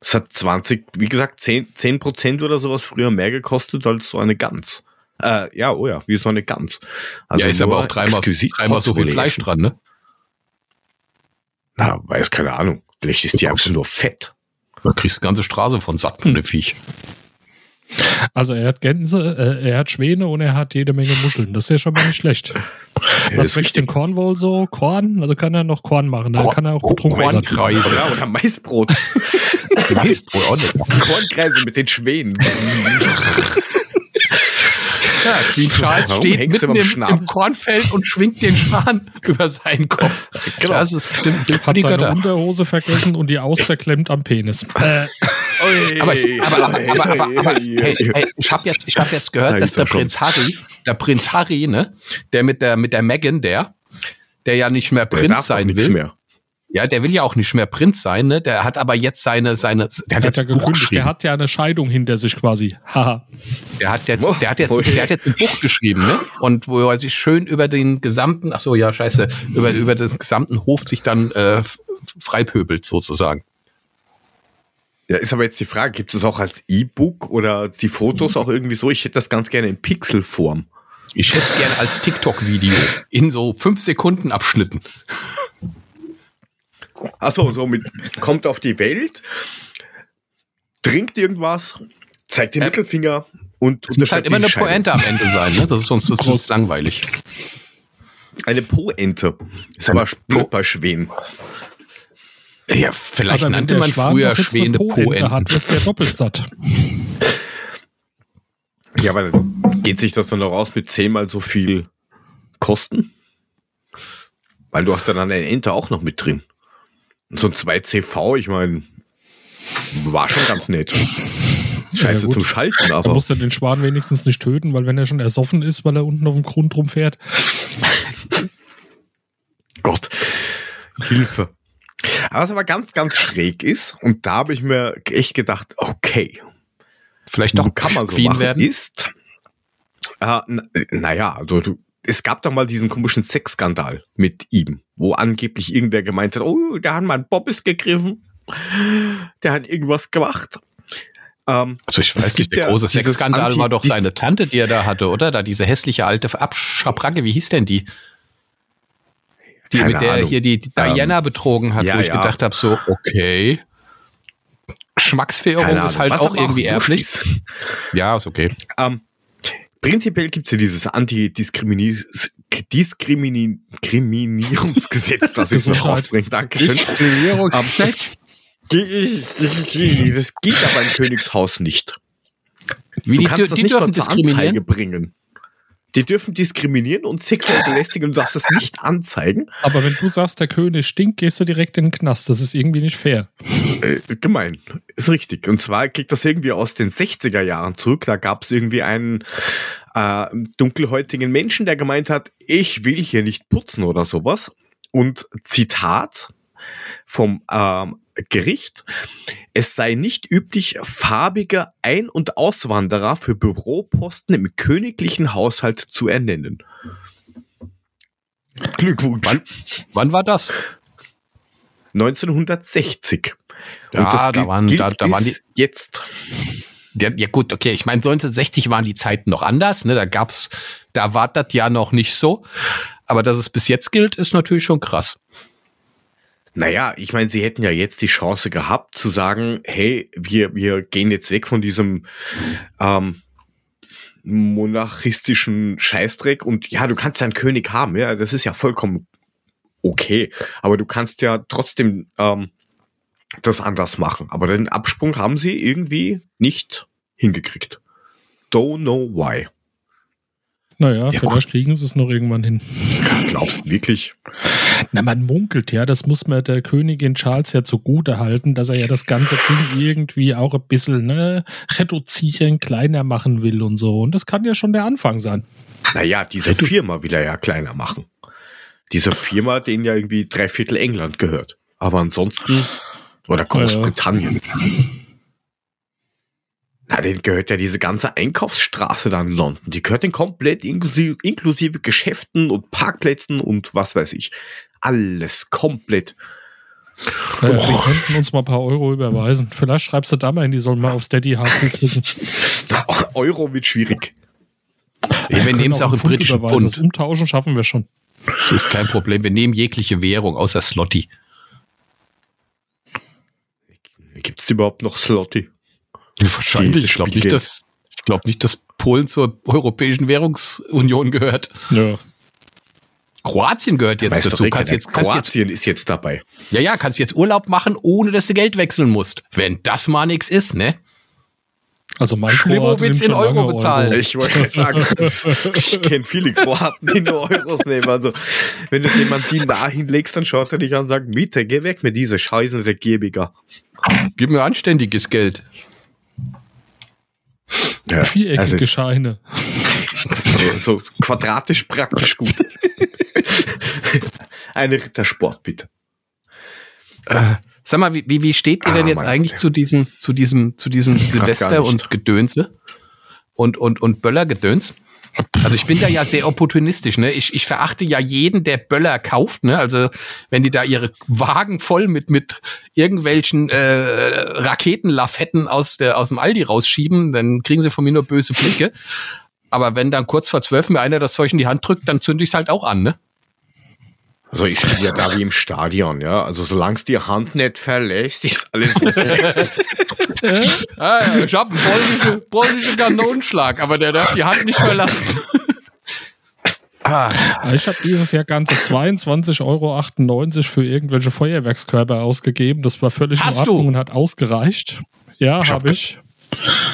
Speaker 2: Es hat 20, wie gesagt, 10, 10 Prozent oder sowas früher mehr gekostet als so eine Gans. Äh, ja, oh ja, wie so eine Gans.
Speaker 1: ja, ist aber auch dreimal, dreimal so viel Fleisch dran, ne?
Speaker 2: Na, weiß keine Ahnung. Vielleicht ist die einfach nur fett.
Speaker 1: Da kriegst du eine ganze Straße von satt von dem Viech.
Speaker 3: Also er hat Gänse, äh, er hat Schwäne und er hat jede Menge Muscheln. Das ist ja schon mal nicht schlecht.
Speaker 2: Ja,
Speaker 3: Was wächst in Cornwall so? Korn? Also kann er noch Korn machen. Da
Speaker 1: Korn-
Speaker 3: kann er auch getrunken werden.
Speaker 1: Kornkreise.
Speaker 2: Oder, oder Maisbrot.
Speaker 1: Maisbrot auch nicht.
Speaker 2: Kornkreise mit den Schwänen.
Speaker 1: Ja, Queen Charles
Speaker 2: Warum
Speaker 1: steht mitten im, im Kornfeld und schwingt den Schwan über seinen Kopf.
Speaker 2: Genau.
Speaker 1: Das ist bestimmt
Speaker 3: Hat
Speaker 1: die
Speaker 3: seine
Speaker 1: Götter.
Speaker 3: Unterhose vergessen und die Auster klemmt am Penis. Äh,
Speaker 1: Aber, ich, aber, aber, aber, aber, aber hey, hey, ich habe jetzt, ich hab jetzt
Speaker 2: Da
Speaker 1: gehört, dass
Speaker 2: ist er
Speaker 1: der
Speaker 2: schon.
Speaker 1: Prinz Harry, der Prinz Harry, ne, der mit der mit der Megan, der, der ja nicht mehr Prinz sein will,
Speaker 2: Mehr.
Speaker 1: ja, der will ja auch nicht mehr Prinz sein, ne, der hat aber jetzt seine seine, der hat
Speaker 3: hat
Speaker 1: jetzt
Speaker 3: ja gekündigt. Der hat ja eine Scheidung hinter sich quasi. Haha.
Speaker 1: Der hat jetzt, der hat jetzt,
Speaker 2: je.
Speaker 1: der hat jetzt ein Buch geschrieben, ne? Und wo er sich schön über den gesamten, ach so, ja, scheiße, über, über den gesamten Hof sich dann äh, freipöbelt sozusagen.
Speaker 2: Ja, ist aber jetzt die Frage, gibt es auch als E-Book oder die Fotos auch irgendwie so? Ich hätte das ganz gerne in Pixelform.
Speaker 1: Ich hätte es gern als TikTok-Video in so fünf Sekunden Abschnitten.
Speaker 2: Achso, so mit, kommt auf die Welt, trinkt irgendwas, zeigt den
Speaker 1: Äh,
Speaker 2: Mittelfinger und
Speaker 1: Es muss halt immer eine
Speaker 2: Scheidung.
Speaker 1: Pointe am Ende sein, ne? Das ist sonst das ist sonst langweilig.
Speaker 2: Eine Po-Ente. Ist aber blöd bei Schwänen.
Speaker 1: Ja, vielleicht nannte
Speaker 3: der
Speaker 1: man
Speaker 3: Schwan
Speaker 1: früher
Speaker 3: doch jetzt eine
Speaker 1: schwebende
Speaker 3: Po-Ente hat,
Speaker 1: Po-Enten.
Speaker 3: du ja doppelt satt.
Speaker 2: Ja, aber dann geht sich das dann noch aus mit zehnmal so viel Kosten? Weil du hast ja dann eine Ente auch noch mit drin. Und so ein 2CV, ich meine, war schon ganz nett. Scheiße
Speaker 3: gut.
Speaker 2: zum Schalten,
Speaker 3: Da
Speaker 2: aber
Speaker 3: muss er den Schwan wenigstens nicht töten, weil wenn er schon ersoffen ist, weil er unten auf dem Grund rumfährt.
Speaker 2: Gott, Hilfe. Aber was aber ganz, ganz schräg ist, und da habe ich mir echt gedacht, okay,
Speaker 1: Vielleicht doch
Speaker 2: kann man so
Speaker 1: Queen
Speaker 2: machen,
Speaker 1: werden.
Speaker 2: ist, äh, na, naja, also du, es gab doch mal diesen komischen Sexskandal mit ihm, wo angeblich irgendwer gemeint hat, oh, der hat mal einen Bobbys gegriffen, der hat irgendwas gemacht. Ähm,
Speaker 1: Also ich weiß nicht, der große Sexskandal war doch seine Tante, die er da hatte, oder? Da diese hässliche alte Abschabracke, wie hieß denn die? Die,
Speaker 2: Keine
Speaker 1: mit der
Speaker 2: Ahnung.
Speaker 1: hier die, die Diana betrogen hat,
Speaker 2: ja,
Speaker 1: wo ich
Speaker 2: ja.
Speaker 1: gedacht habe, so, okay. Geschmacksverirrung
Speaker 2: keine
Speaker 1: ist halt
Speaker 2: was
Speaker 1: auch irgendwie erblich. Ja, ist okay.
Speaker 2: Ähm, prinzipiell gibt es ja dieses Antidiskriminierungsgesetz, das ich noch rausbringe. Dankeschön. Ähm, das, das geht aber im Königshaus nicht.
Speaker 1: Wie
Speaker 2: Du
Speaker 1: die,
Speaker 2: kannst
Speaker 1: die,
Speaker 2: das
Speaker 1: die
Speaker 2: nicht
Speaker 1: dürfen
Speaker 2: zur Anzeige
Speaker 1: diskriminieren.
Speaker 2: bringen. Die dürfen diskriminieren und sexuell belästigen und du darfst das nicht anzeigen.
Speaker 3: Aber wenn du sagst, der König stinkt, gehst du direkt in den Knast. Das ist irgendwie nicht fair.
Speaker 2: Äh, gemein. Ist richtig. Und zwar kriegt das irgendwie aus den 60er Jahren zurück. Da gab es irgendwie einen äh, dunkelhäutigen Menschen, der gemeint hat, ich will hier nicht putzen oder sowas. Und Zitat vom ähm, Gericht, es sei nicht üblich, farbige Ein- und Auswanderer für Büroposten im königlichen Haushalt zu ernennen. Glückwunsch.
Speaker 1: Wann? Wann war das?
Speaker 2: 1960.
Speaker 1: Ja, da
Speaker 2: gilt-
Speaker 1: waren-
Speaker 2: gilt
Speaker 1: da- da waren die-
Speaker 2: jetzt.
Speaker 1: Ja, ja gut, okay. Ich meine, 1960 waren die Zeiten noch anders. Ne? Da gab's, da war das ja noch nicht so. Aber dass es bis jetzt gilt, ist natürlich schon krass.
Speaker 2: Naja, ich meine, sie hätten ja jetzt die Chance gehabt zu sagen, hey, wir, wir gehen jetzt weg von diesem ähm, monarchistischen Scheißdreck und ja, du kannst einen König haben, ja, das ist ja vollkommen okay. Aber du kannst ja trotzdem ähm, das anders machen. Aber den Absprung haben sie irgendwie nicht hingekriegt. Don't know why.
Speaker 3: Naja, ja, vielleicht kriegen sie es noch irgendwann hin.
Speaker 2: Glaubst du wirklich?
Speaker 3: Na, man munkelt ja, das muss man der Königin Charles ja zugute halten, dass er ja das ganze Ding irgendwie auch ein bisschen ne, reduzieren, kleiner machen will und so. Und das kann ja schon der Anfang sein.
Speaker 2: Naja, diese Firma will er ja kleiner machen. Diese Firma, denen ja irgendwie drei Viertel England gehört. Aber ansonsten, oder Großbritannien. Ja. Na, denen gehört ja diese ganze Einkaufsstraße da in London. Die gehört den komplett inklusive, inklusive Geschäften und Parkplätzen und was weiß ich. Alles komplett.
Speaker 3: Ja, oh. Wir könnten uns mal ein paar Euro überweisen. Vielleicht schreibst du da mal hin, die sollen mal auf Steady Haken klicken.
Speaker 2: Euro wird schwierig.
Speaker 1: Ja, wir nehmen es auch im britischen Pfund. Das
Speaker 3: Umtauschen schaffen wir schon.
Speaker 1: Das ist kein Problem. Wir nehmen jegliche Währung außer Slotty.
Speaker 2: Gibt es überhaupt noch Slotty?
Speaker 1: Wahrscheinlich. Ich glaube nicht, dass, ich glaube nicht, dass Polen zur Europäischen Währungsunion gehört. Ja. Kroatien gehört jetzt weißt dazu.
Speaker 2: Kannst jetzt, kannst Kroatien jetzt, ist jetzt dabei.
Speaker 1: Ja, ja, kannst jetzt Urlaub machen, ohne dass du Geld wechseln musst. Wenn das mal nichts ist, ne?
Speaker 3: Also mein
Speaker 1: Schlimmerwitz in Euro bezahlen.
Speaker 2: Euro. Ich wollte sagen, ich kenne viele Kroaten, die nur Euros nehmen. Also, wenn du jemand die da hinlegst, dann schaut er dich an und sagt, bitte, geh weg mit dieser scheißen Regierbiger.
Speaker 1: Gib mir anständiges Geld.
Speaker 3: Ja, Viereckige also Scheine.
Speaker 2: So, so, quadratisch praktisch gut. Eine Rittersport, bitte.
Speaker 1: Äh, sag mal, wie, wie steht ihr ah, denn jetzt eigentlich zu diesem, zu diesem, zu diesem Silvester und Gedönse? Und, und, und Böller-Gedöns? Also ich bin da ja sehr opportunistisch, ne? Ich, ich verachte ja jeden, der Böller kauft, ne? Also wenn die da ihre Wagen voll mit mit irgendwelchen äh, Raketenlafetten aus der aus dem Aldi rausschieben, dann kriegen sie von mir nur böse Blicke. Aber wenn dann kurz vor zwölf mir einer das Zeug in die Hand drückt, dann zünde ich es halt auch an, ne?
Speaker 2: Also ich spiele ja da wie im Stadion, ja. Also solange es die Hand nicht verlässt, ist alles okay.
Speaker 1: ah, ja, ich habe einen polnischen, polnischen Kanonenschlag, aber der darf die Hand nicht verlassen.
Speaker 3: Ah. Ich habe dieses Jahr ganze 22,98 Euro für irgendwelche Feuerwerkskörper ausgegeben. Das war völlig
Speaker 1: Hast
Speaker 3: in Ordnung
Speaker 1: du?
Speaker 3: und hat ausgereicht. Ja, habe ich.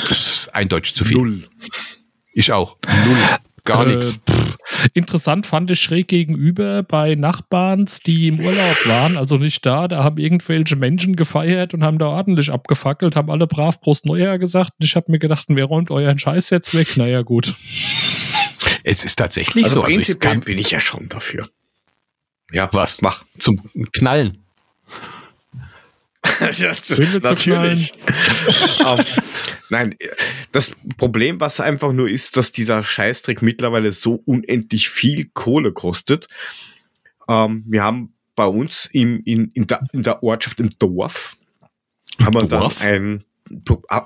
Speaker 1: Das ist eindeutig zu viel. Null. Ich auch. Null. Gar äh, nichts.
Speaker 3: Interessant fand ich schräg gegenüber bei Nachbarns, die im Urlaub waren, also nicht da, da haben irgendwelche Menschen gefeiert und haben da ordentlich abgefackelt, haben alle brav Prost Neujahr gesagt. Ich habe mir gedacht, wer räumt euren Scheiß jetzt weg? Naja, gut.
Speaker 1: Es ist tatsächlich also so.
Speaker 2: Also ich kann, bin ich ja schon dafür.
Speaker 1: Ja, was? Mach. Zum Knallen.
Speaker 2: natürlich. um, ähm, nein, das Problem, was einfach nur ist, dass dieser Scheißdreck mittlerweile so unendlich viel Kohle kostet. Um, ähm, wir haben bei uns im, in, in, der, in der Ortschaft im Dorf, Im haben wir Dorf? dann ein,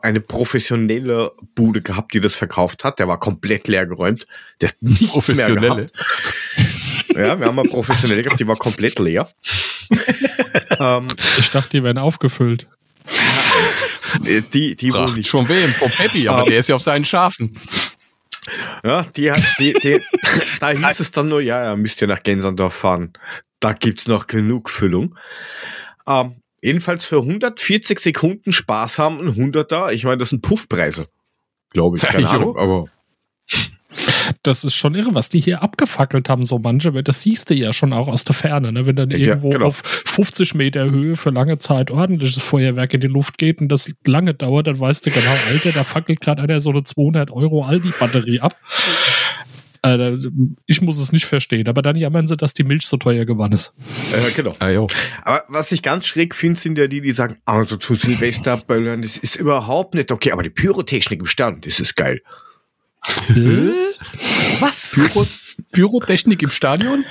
Speaker 2: eine professionelle Bude gehabt, die das verkauft hat. Der war komplett leer geräumt. Der hat nichts mehr gehabt. Ja, wir haben eine professionelle gehabt, die war komplett leer.
Speaker 3: ähm, ich dachte, die werden aufgefüllt.
Speaker 2: die, die wohl nicht.
Speaker 1: Schon wem? Frau Peppi, aber um, der ist ja auf seinen Schafen.
Speaker 2: Ja, die hat, die, die, da hieß es dann nur, ja, ja, müsst ihr nach Gensandorf fahren. Da gibt's noch genug Füllung. Ähm, jedenfalls für 140 Sekunden Spaß haben, ein 100er. Ich meine, das sind Puffpreise. Glaube ich, keine Ahnung, aber
Speaker 3: das ist schon irre, was die hier abgefackelt haben, so manche. Das siehst du ja schon auch aus der Ferne, ne? wenn dann ja, irgendwo genau. auf 50 Meter Höhe für lange Zeit ordentliches Feuerwerk in die Luft geht und das lange dauert, dann weißt du genau, Alter, da fackelt gerade einer so eine 200 Euro Aldi-Batterie ab. Ich muss es nicht verstehen, aber dann jammern sie, dass die Milch so teuer geworden ist.
Speaker 2: Ja, genau. Ah, aber was ich ganz schräg finde, sind ja die, die sagen, also zu Silvester böllern, das ist überhaupt nicht okay, aber die Pyrotechnik im Stand, das ist geil.
Speaker 1: Was? Pyro Pyrotechnik im Stadion?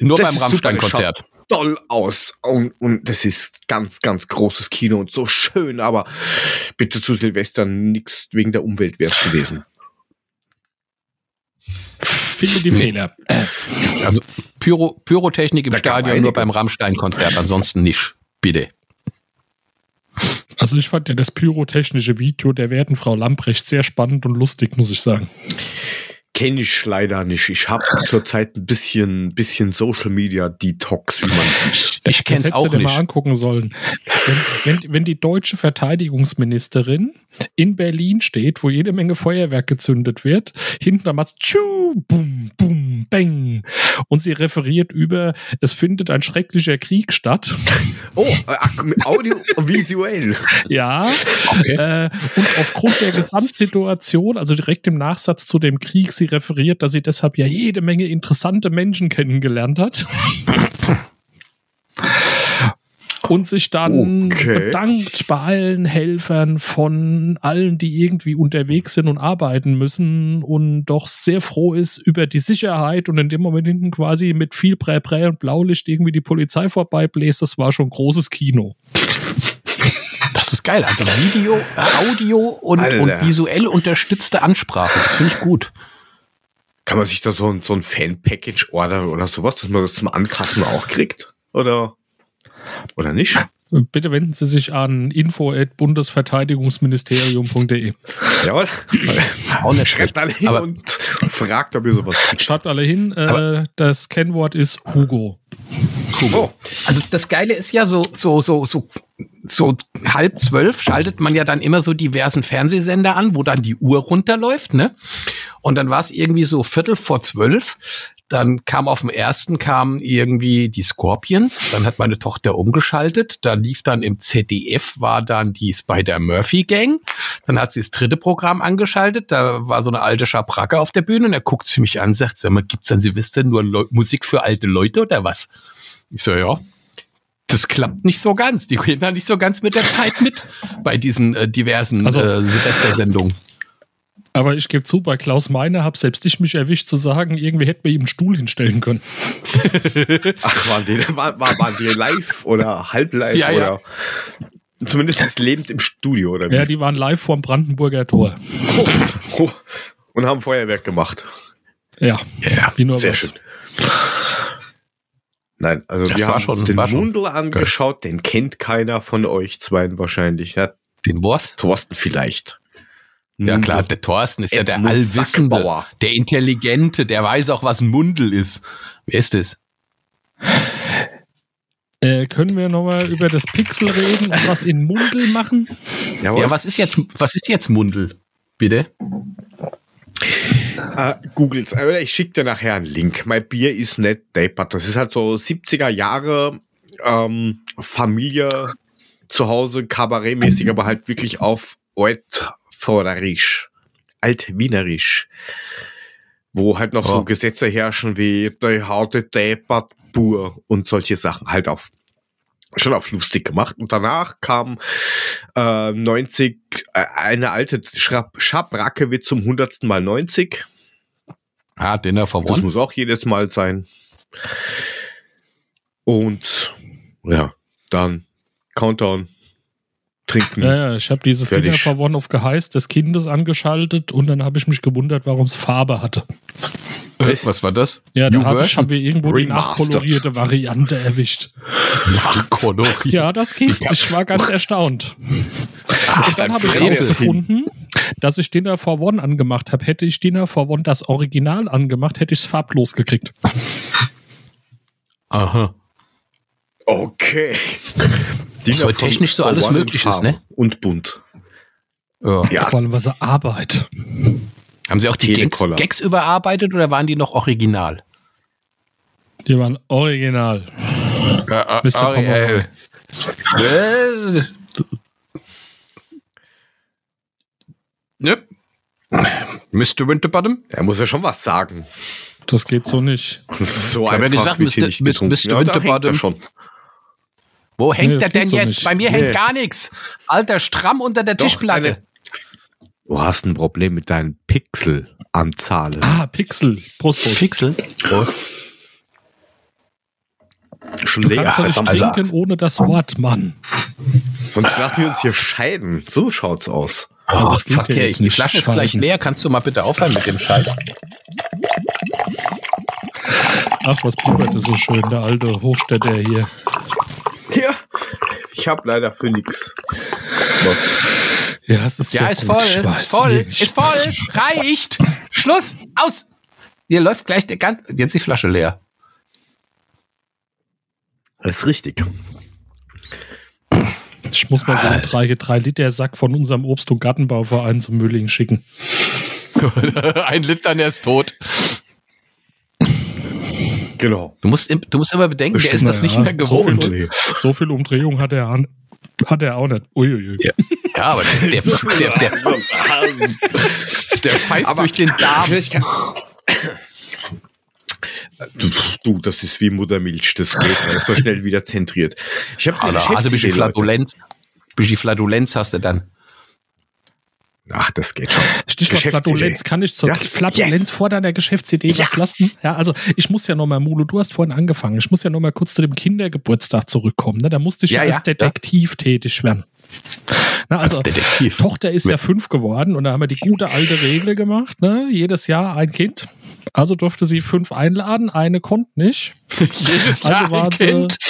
Speaker 1: Nur das beim Rammstein-Konzert.
Speaker 2: Toll aus und, und das ist ganz, ganz großes Kino und so schön, aber bitte zu Silvester nichts wegen der Umwelt wär's gewesen.
Speaker 3: Finde die. Fehler.
Speaker 1: Also Pyro, Pyrotechnik im Stadion nur beim Rammstein-Konzert, ansonsten nicht. Bitte.
Speaker 3: Also ich fand ja das pyrotechnische Video der werten Frau Lamprecht sehr spannend und lustig, muss ich sagen.
Speaker 2: Kenne ich leider nicht. Ich habe zurzeit ein bisschen, bisschen Social Media Detox, wie man sieht.
Speaker 1: Ich
Speaker 3: das hättest
Speaker 1: auch
Speaker 3: du dir
Speaker 1: nicht.
Speaker 3: mal angucken sollen. Wenn, wenn, wenn die deutsche Verteidigungsministerin in Berlin steht, wo jede Menge Feuerwerk gezündet wird, hinten macht's tschu, bum, bum, bang. Und sie referiert über, es findet ein schrecklicher Krieg statt.
Speaker 2: Oh, äh, audiovisuell.
Speaker 3: Ja.
Speaker 1: Okay.
Speaker 3: Äh, und aufgrund der Gesamtsituation, also direkt im Nachsatz zu dem Krieg, sie referiert, dass sie deshalb ja jede Menge interessante Menschen kennengelernt hat. Und sich dann
Speaker 2: Okay.
Speaker 3: bedankt bei allen Helfern von allen, die irgendwie unterwegs sind und arbeiten müssen und doch sehr froh ist über die Sicherheit und in dem Moment hinten quasi mit viel Prä, Prä und Blaulicht irgendwie die Polizei vorbeibläst. Das war schon großes Kino.
Speaker 1: Das ist geil. Also Video, Audio und, und visuell unterstützte Ansprache. Das finde ich gut.
Speaker 2: Kann man sich da so ein, so ein Fan-Package ordern oder sowas, dass man das zum Anfassen auch kriegt? Oder, oder nicht?
Speaker 3: Bitte wenden Sie sich an info.bundesverteidigungsministerium.de.
Speaker 2: Jawohl.
Speaker 1: Auch nicht schlecht.
Speaker 2: alle hin
Speaker 1: Aber-
Speaker 2: und fragt, ob ihr sowas kriegt.
Speaker 3: Schreibt alle hin, äh, das Kennwort ist Hugo.
Speaker 2: Oh,
Speaker 1: Also das Geile ist ja so, so, so, so, so halb zwölf schaltet man ja dann immer so diversen Fernsehsender an, wo dann die Uhr runterläuft, ne? Und dann war es irgendwie so Viertel vor zwölf. Dann kam auf dem ersten kam irgendwie die Scorpions. Dann hat meine Tochter umgeschaltet. Da lief dann im ZDF war dann die Spider Murphy Gang. Dann hat sie das dritte Programm angeschaltet. Da war so eine alte Schabracke auf der Bühne. Und er guckt sie mich an, sagt, sag mal, gibt's an Silvester nur Leu Musik für alte Leute oder was? Ich so, ja. Das klappt nicht so ganz. Die gehen da nicht so ganz mit der Zeit mit bei diesen äh, diversen
Speaker 3: Also-
Speaker 1: äh, Silvestersendungen.
Speaker 3: Aber ich gebe zu, bei Klaus Meiner habe selbst ich mich erwischt zu sagen, irgendwie hätte man ihm einen Stuhl hinstellen können.
Speaker 2: ach, waren die, war, war, waren die live oder halb live
Speaker 1: Ja, ja.
Speaker 2: oder zumindest ist lebend im Studio oder wie?
Speaker 3: Ja, die waren live vorm Brandenburger Tor.
Speaker 2: Oh, und haben Feuerwerk gemacht.
Speaker 3: Ja,
Speaker 1: Ja,
Speaker 3: wie nur
Speaker 2: Sehr
Speaker 3: was.
Speaker 2: schön. Nein, also
Speaker 1: Das
Speaker 2: wir haben
Speaker 1: schon-
Speaker 2: den Mundel angeschaut, den kennt keiner von euch zweien wahrscheinlich. Ja,
Speaker 1: Den was?
Speaker 2: Thorsten vielleicht.
Speaker 1: Ja klar, der Thorsten ist ja der
Speaker 2: Edmund
Speaker 1: Allwissende,
Speaker 2: Sackbauer.
Speaker 1: der Intelligente, der weiß auch, was ein Mundel ist. Wer ist es?
Speaker 3: Äh, können wir nochmal über das Pixel reden und was in Mundel machen?
Speaker 2: Jawohl.
Speaker 1: Ja, was ist jetzt, was ist jetzt Mundel? Bitte?
Speaker 2: Äh, Googles. Ich schicke dir nachher einen Link. Mein Bier ist nicht deppert. Das ist halt so 70er Jahre ähm, Familie zu Hause, kabarettmäßig, aber halt wirklich auf Altvorderisch, Altwienerisch. Wo halt noch
Speaker 1: Oh.
Speaker 2: so Gesetze herrschen wie der harte deppert Bur und solche Sachen halt auf schon auf lustig gemacht. Und danach kam äh, 90, äh, eine alte Schrab Schabracke wird zum hundertsten Mal 90.
Speaker 1: Ah, Dinner for
Speaker 2: Das
Speaker 1: One.
Speaker 2: muss auch jedes Mal sein. Und ja, dann Countdown, trinken.
Speaker 3: Ja, ja, ich habe dieses
Speaker 2: Fertig.
Speaker 3: Dinner for One of Geheiß des Kindes angeschaltet und dann habe ich mich gewundert, warum es Farbe hatte.
Speaker 1: Äh, Was war das?
Speaker 3: Ja, da ich, haben wir irgendwo die
Speaker 2: Remastered.
Speaker 3: nachkolorierte Variante erwischt.
Speaker 1: Nachkoloriert.
Speaker 3: Ja, das geht. Ich war ganz erstaunt.
Speaker 1: Ach,
Speaker 3: Und dann habe ich herausgefunden, dass ich Dinner for One angemacht habe. Hätte ich Dinner for One das Original angemacht, hätte ich es farblos gekriegt.
Speaker 1: Aha.
Speaker 2: Okay.
Speaker 1: Was heute technisch so alles möglich ist, ne?
Speaker 2: Und bunt.
Speaker 1: Ja.
Speaker 2: Ja,
Speaker 3: Vor allem was er Arbeit.
Speaker 1: Haben Sie auch die Gags. Gags überarbeitet oder waren die noch original?
Speaker 3: Die waren original.
Speaker 1: Ja,
Speaker 3: Mr.
Speaker 1: äh, äh, ne? Mr. Winterbottom?
Speaker 2: er muss ja schon was sagen.
Speaker 3: Das geht so nicht.
Speaker 2: So
Speaker 1: Ich ja
Speaker 2: einfach
Speaker 1: gesagt,
Speaker 2: wird hier
Speaker 1: Mr.
Speaker 2: nicht
Speaker 1: Mr.
Speaker 2: getrunken.
Speaker 1: Mr.
Speaker 2: Ja, da hängt er
Speaker 1: Winterbottom.
Speaker 2: schon.
Speaker 1: Wo hängt
Speaker 3: das
Speaker 1: der denn
Speaker 3: so
Speaker 1: jetzt?
Speaker 3: nicht.
Speaker 1: Bei mir
Speaker 2: Nee.
Speaker 1: hängt gar nichts. Alter, stramm unter der
Speaker 2: Doch,
Speaker 1: Tischplatte.
Speaker 2: Du hast ein Problem mit deinen Pixelanzahlen.
Speaker 3: Ah, Pixel. Prost, Prost.
Speaker 1: Pixel.
Speaker 2: schon
Speaker 3: Du kannst doch nicht
Speaker 2: Also,
Speaker 3: trinken ohne das Wort, Mann.
Speaker 2: Sonst lassen wir uns hier scheiden. So schaut's aus.
Speaker 1: Oh,
Speaker 3: das klingt
Speaker 1: fuck,
Speaker 3: ja
Speaker 1: die Flasche ist gleich leer. Kannst du mal bitte aufhören mit dem Scheiß?
Speaker 3: Ach, was blubberte so schön, der alte Hochstädter hier.
Speaker 2: Ja. Ich habe leider für nix.
Speaker 3: Ja, es ist
Speaker 1: Ja, ist
Speaker 3: gut.
Speaker 1: voll.
Speaker 3: Weiß
Speaker 1: Ist voll.
Speaker 3: nicht.
Speaker 1: Ist voll. Reicht. Schluss. Aus. Hier läuft gleich der ganz. Jetzt die Flasche leer.
Speaker 2: Das ist richtig.
Speaker 3: Ich muss mal so einen 3, 3 Liter Sack von unserem Obst- und Gartenbauverein zum Mülling schicken.
Speaker 1: Ein Liter, der ist tot.
Speaker 2: Genau.
Speaker 1: Du musst, du musst immer bedenken, der ist
Speaker 2: Bestimmt,
Speaker 1: das nicht
Speaker 3: ja.
Speaker 1: mehr
Speaker 3: So viel-
Speaker 1: gewohnt.
Speaker 3: So viel Umdrehung hat er, an- hat er auch nicht. Uiuiui.
Speaker 1: Ja. Ja, aber der, der, der, der, der pfeift
Speaker 2: Aber-
Speaker 1: durch den Darm.
Speaker 2: Du, das ist wie Muttermilch, das geht. Da ist man schnell wieder zentriert. Ich habe
Speaker 1: Alter, also ein bisschen
Speaker 2: Leute.
Speaker 1: Flatulenz. Bisschen Flatulenz hast du dann.
Speaker 2: Ach, das geht schon.
Speaker 3: Stichwort. Flatulenz. Kann ich zur
Speaker 2: Ja.
Speaker 3: Flatulenz
Speaker 2: Yes.
Speaker 3: vor deiner Geschäftsidee was lassen? Ja, also ich muss ja noch mal, Mulu, du hast vorhin angefangen. Ich muss ja noch mal kurz zu dem Kindergeburtstag zurückkommen. Ne? Da musste ich ja,
Speaker 1: Ja, ja,
Speaker 3: als Detektiv tätig werden. Na, also,
Speaker 1: Als Detektiv.
Speaker 3: Tochter ist ja fünf geworden und da haben wir die gute alte Regel gemacht. Ne? Jedes Jahr ein Kind. Also durfte sie fünf einladen, eine konnte nicht.
Speaker 1: Jedes
Speaker 3: Also
Speaker 1: Jahr
Speaker 3: war
Speaker 1: ein Kind.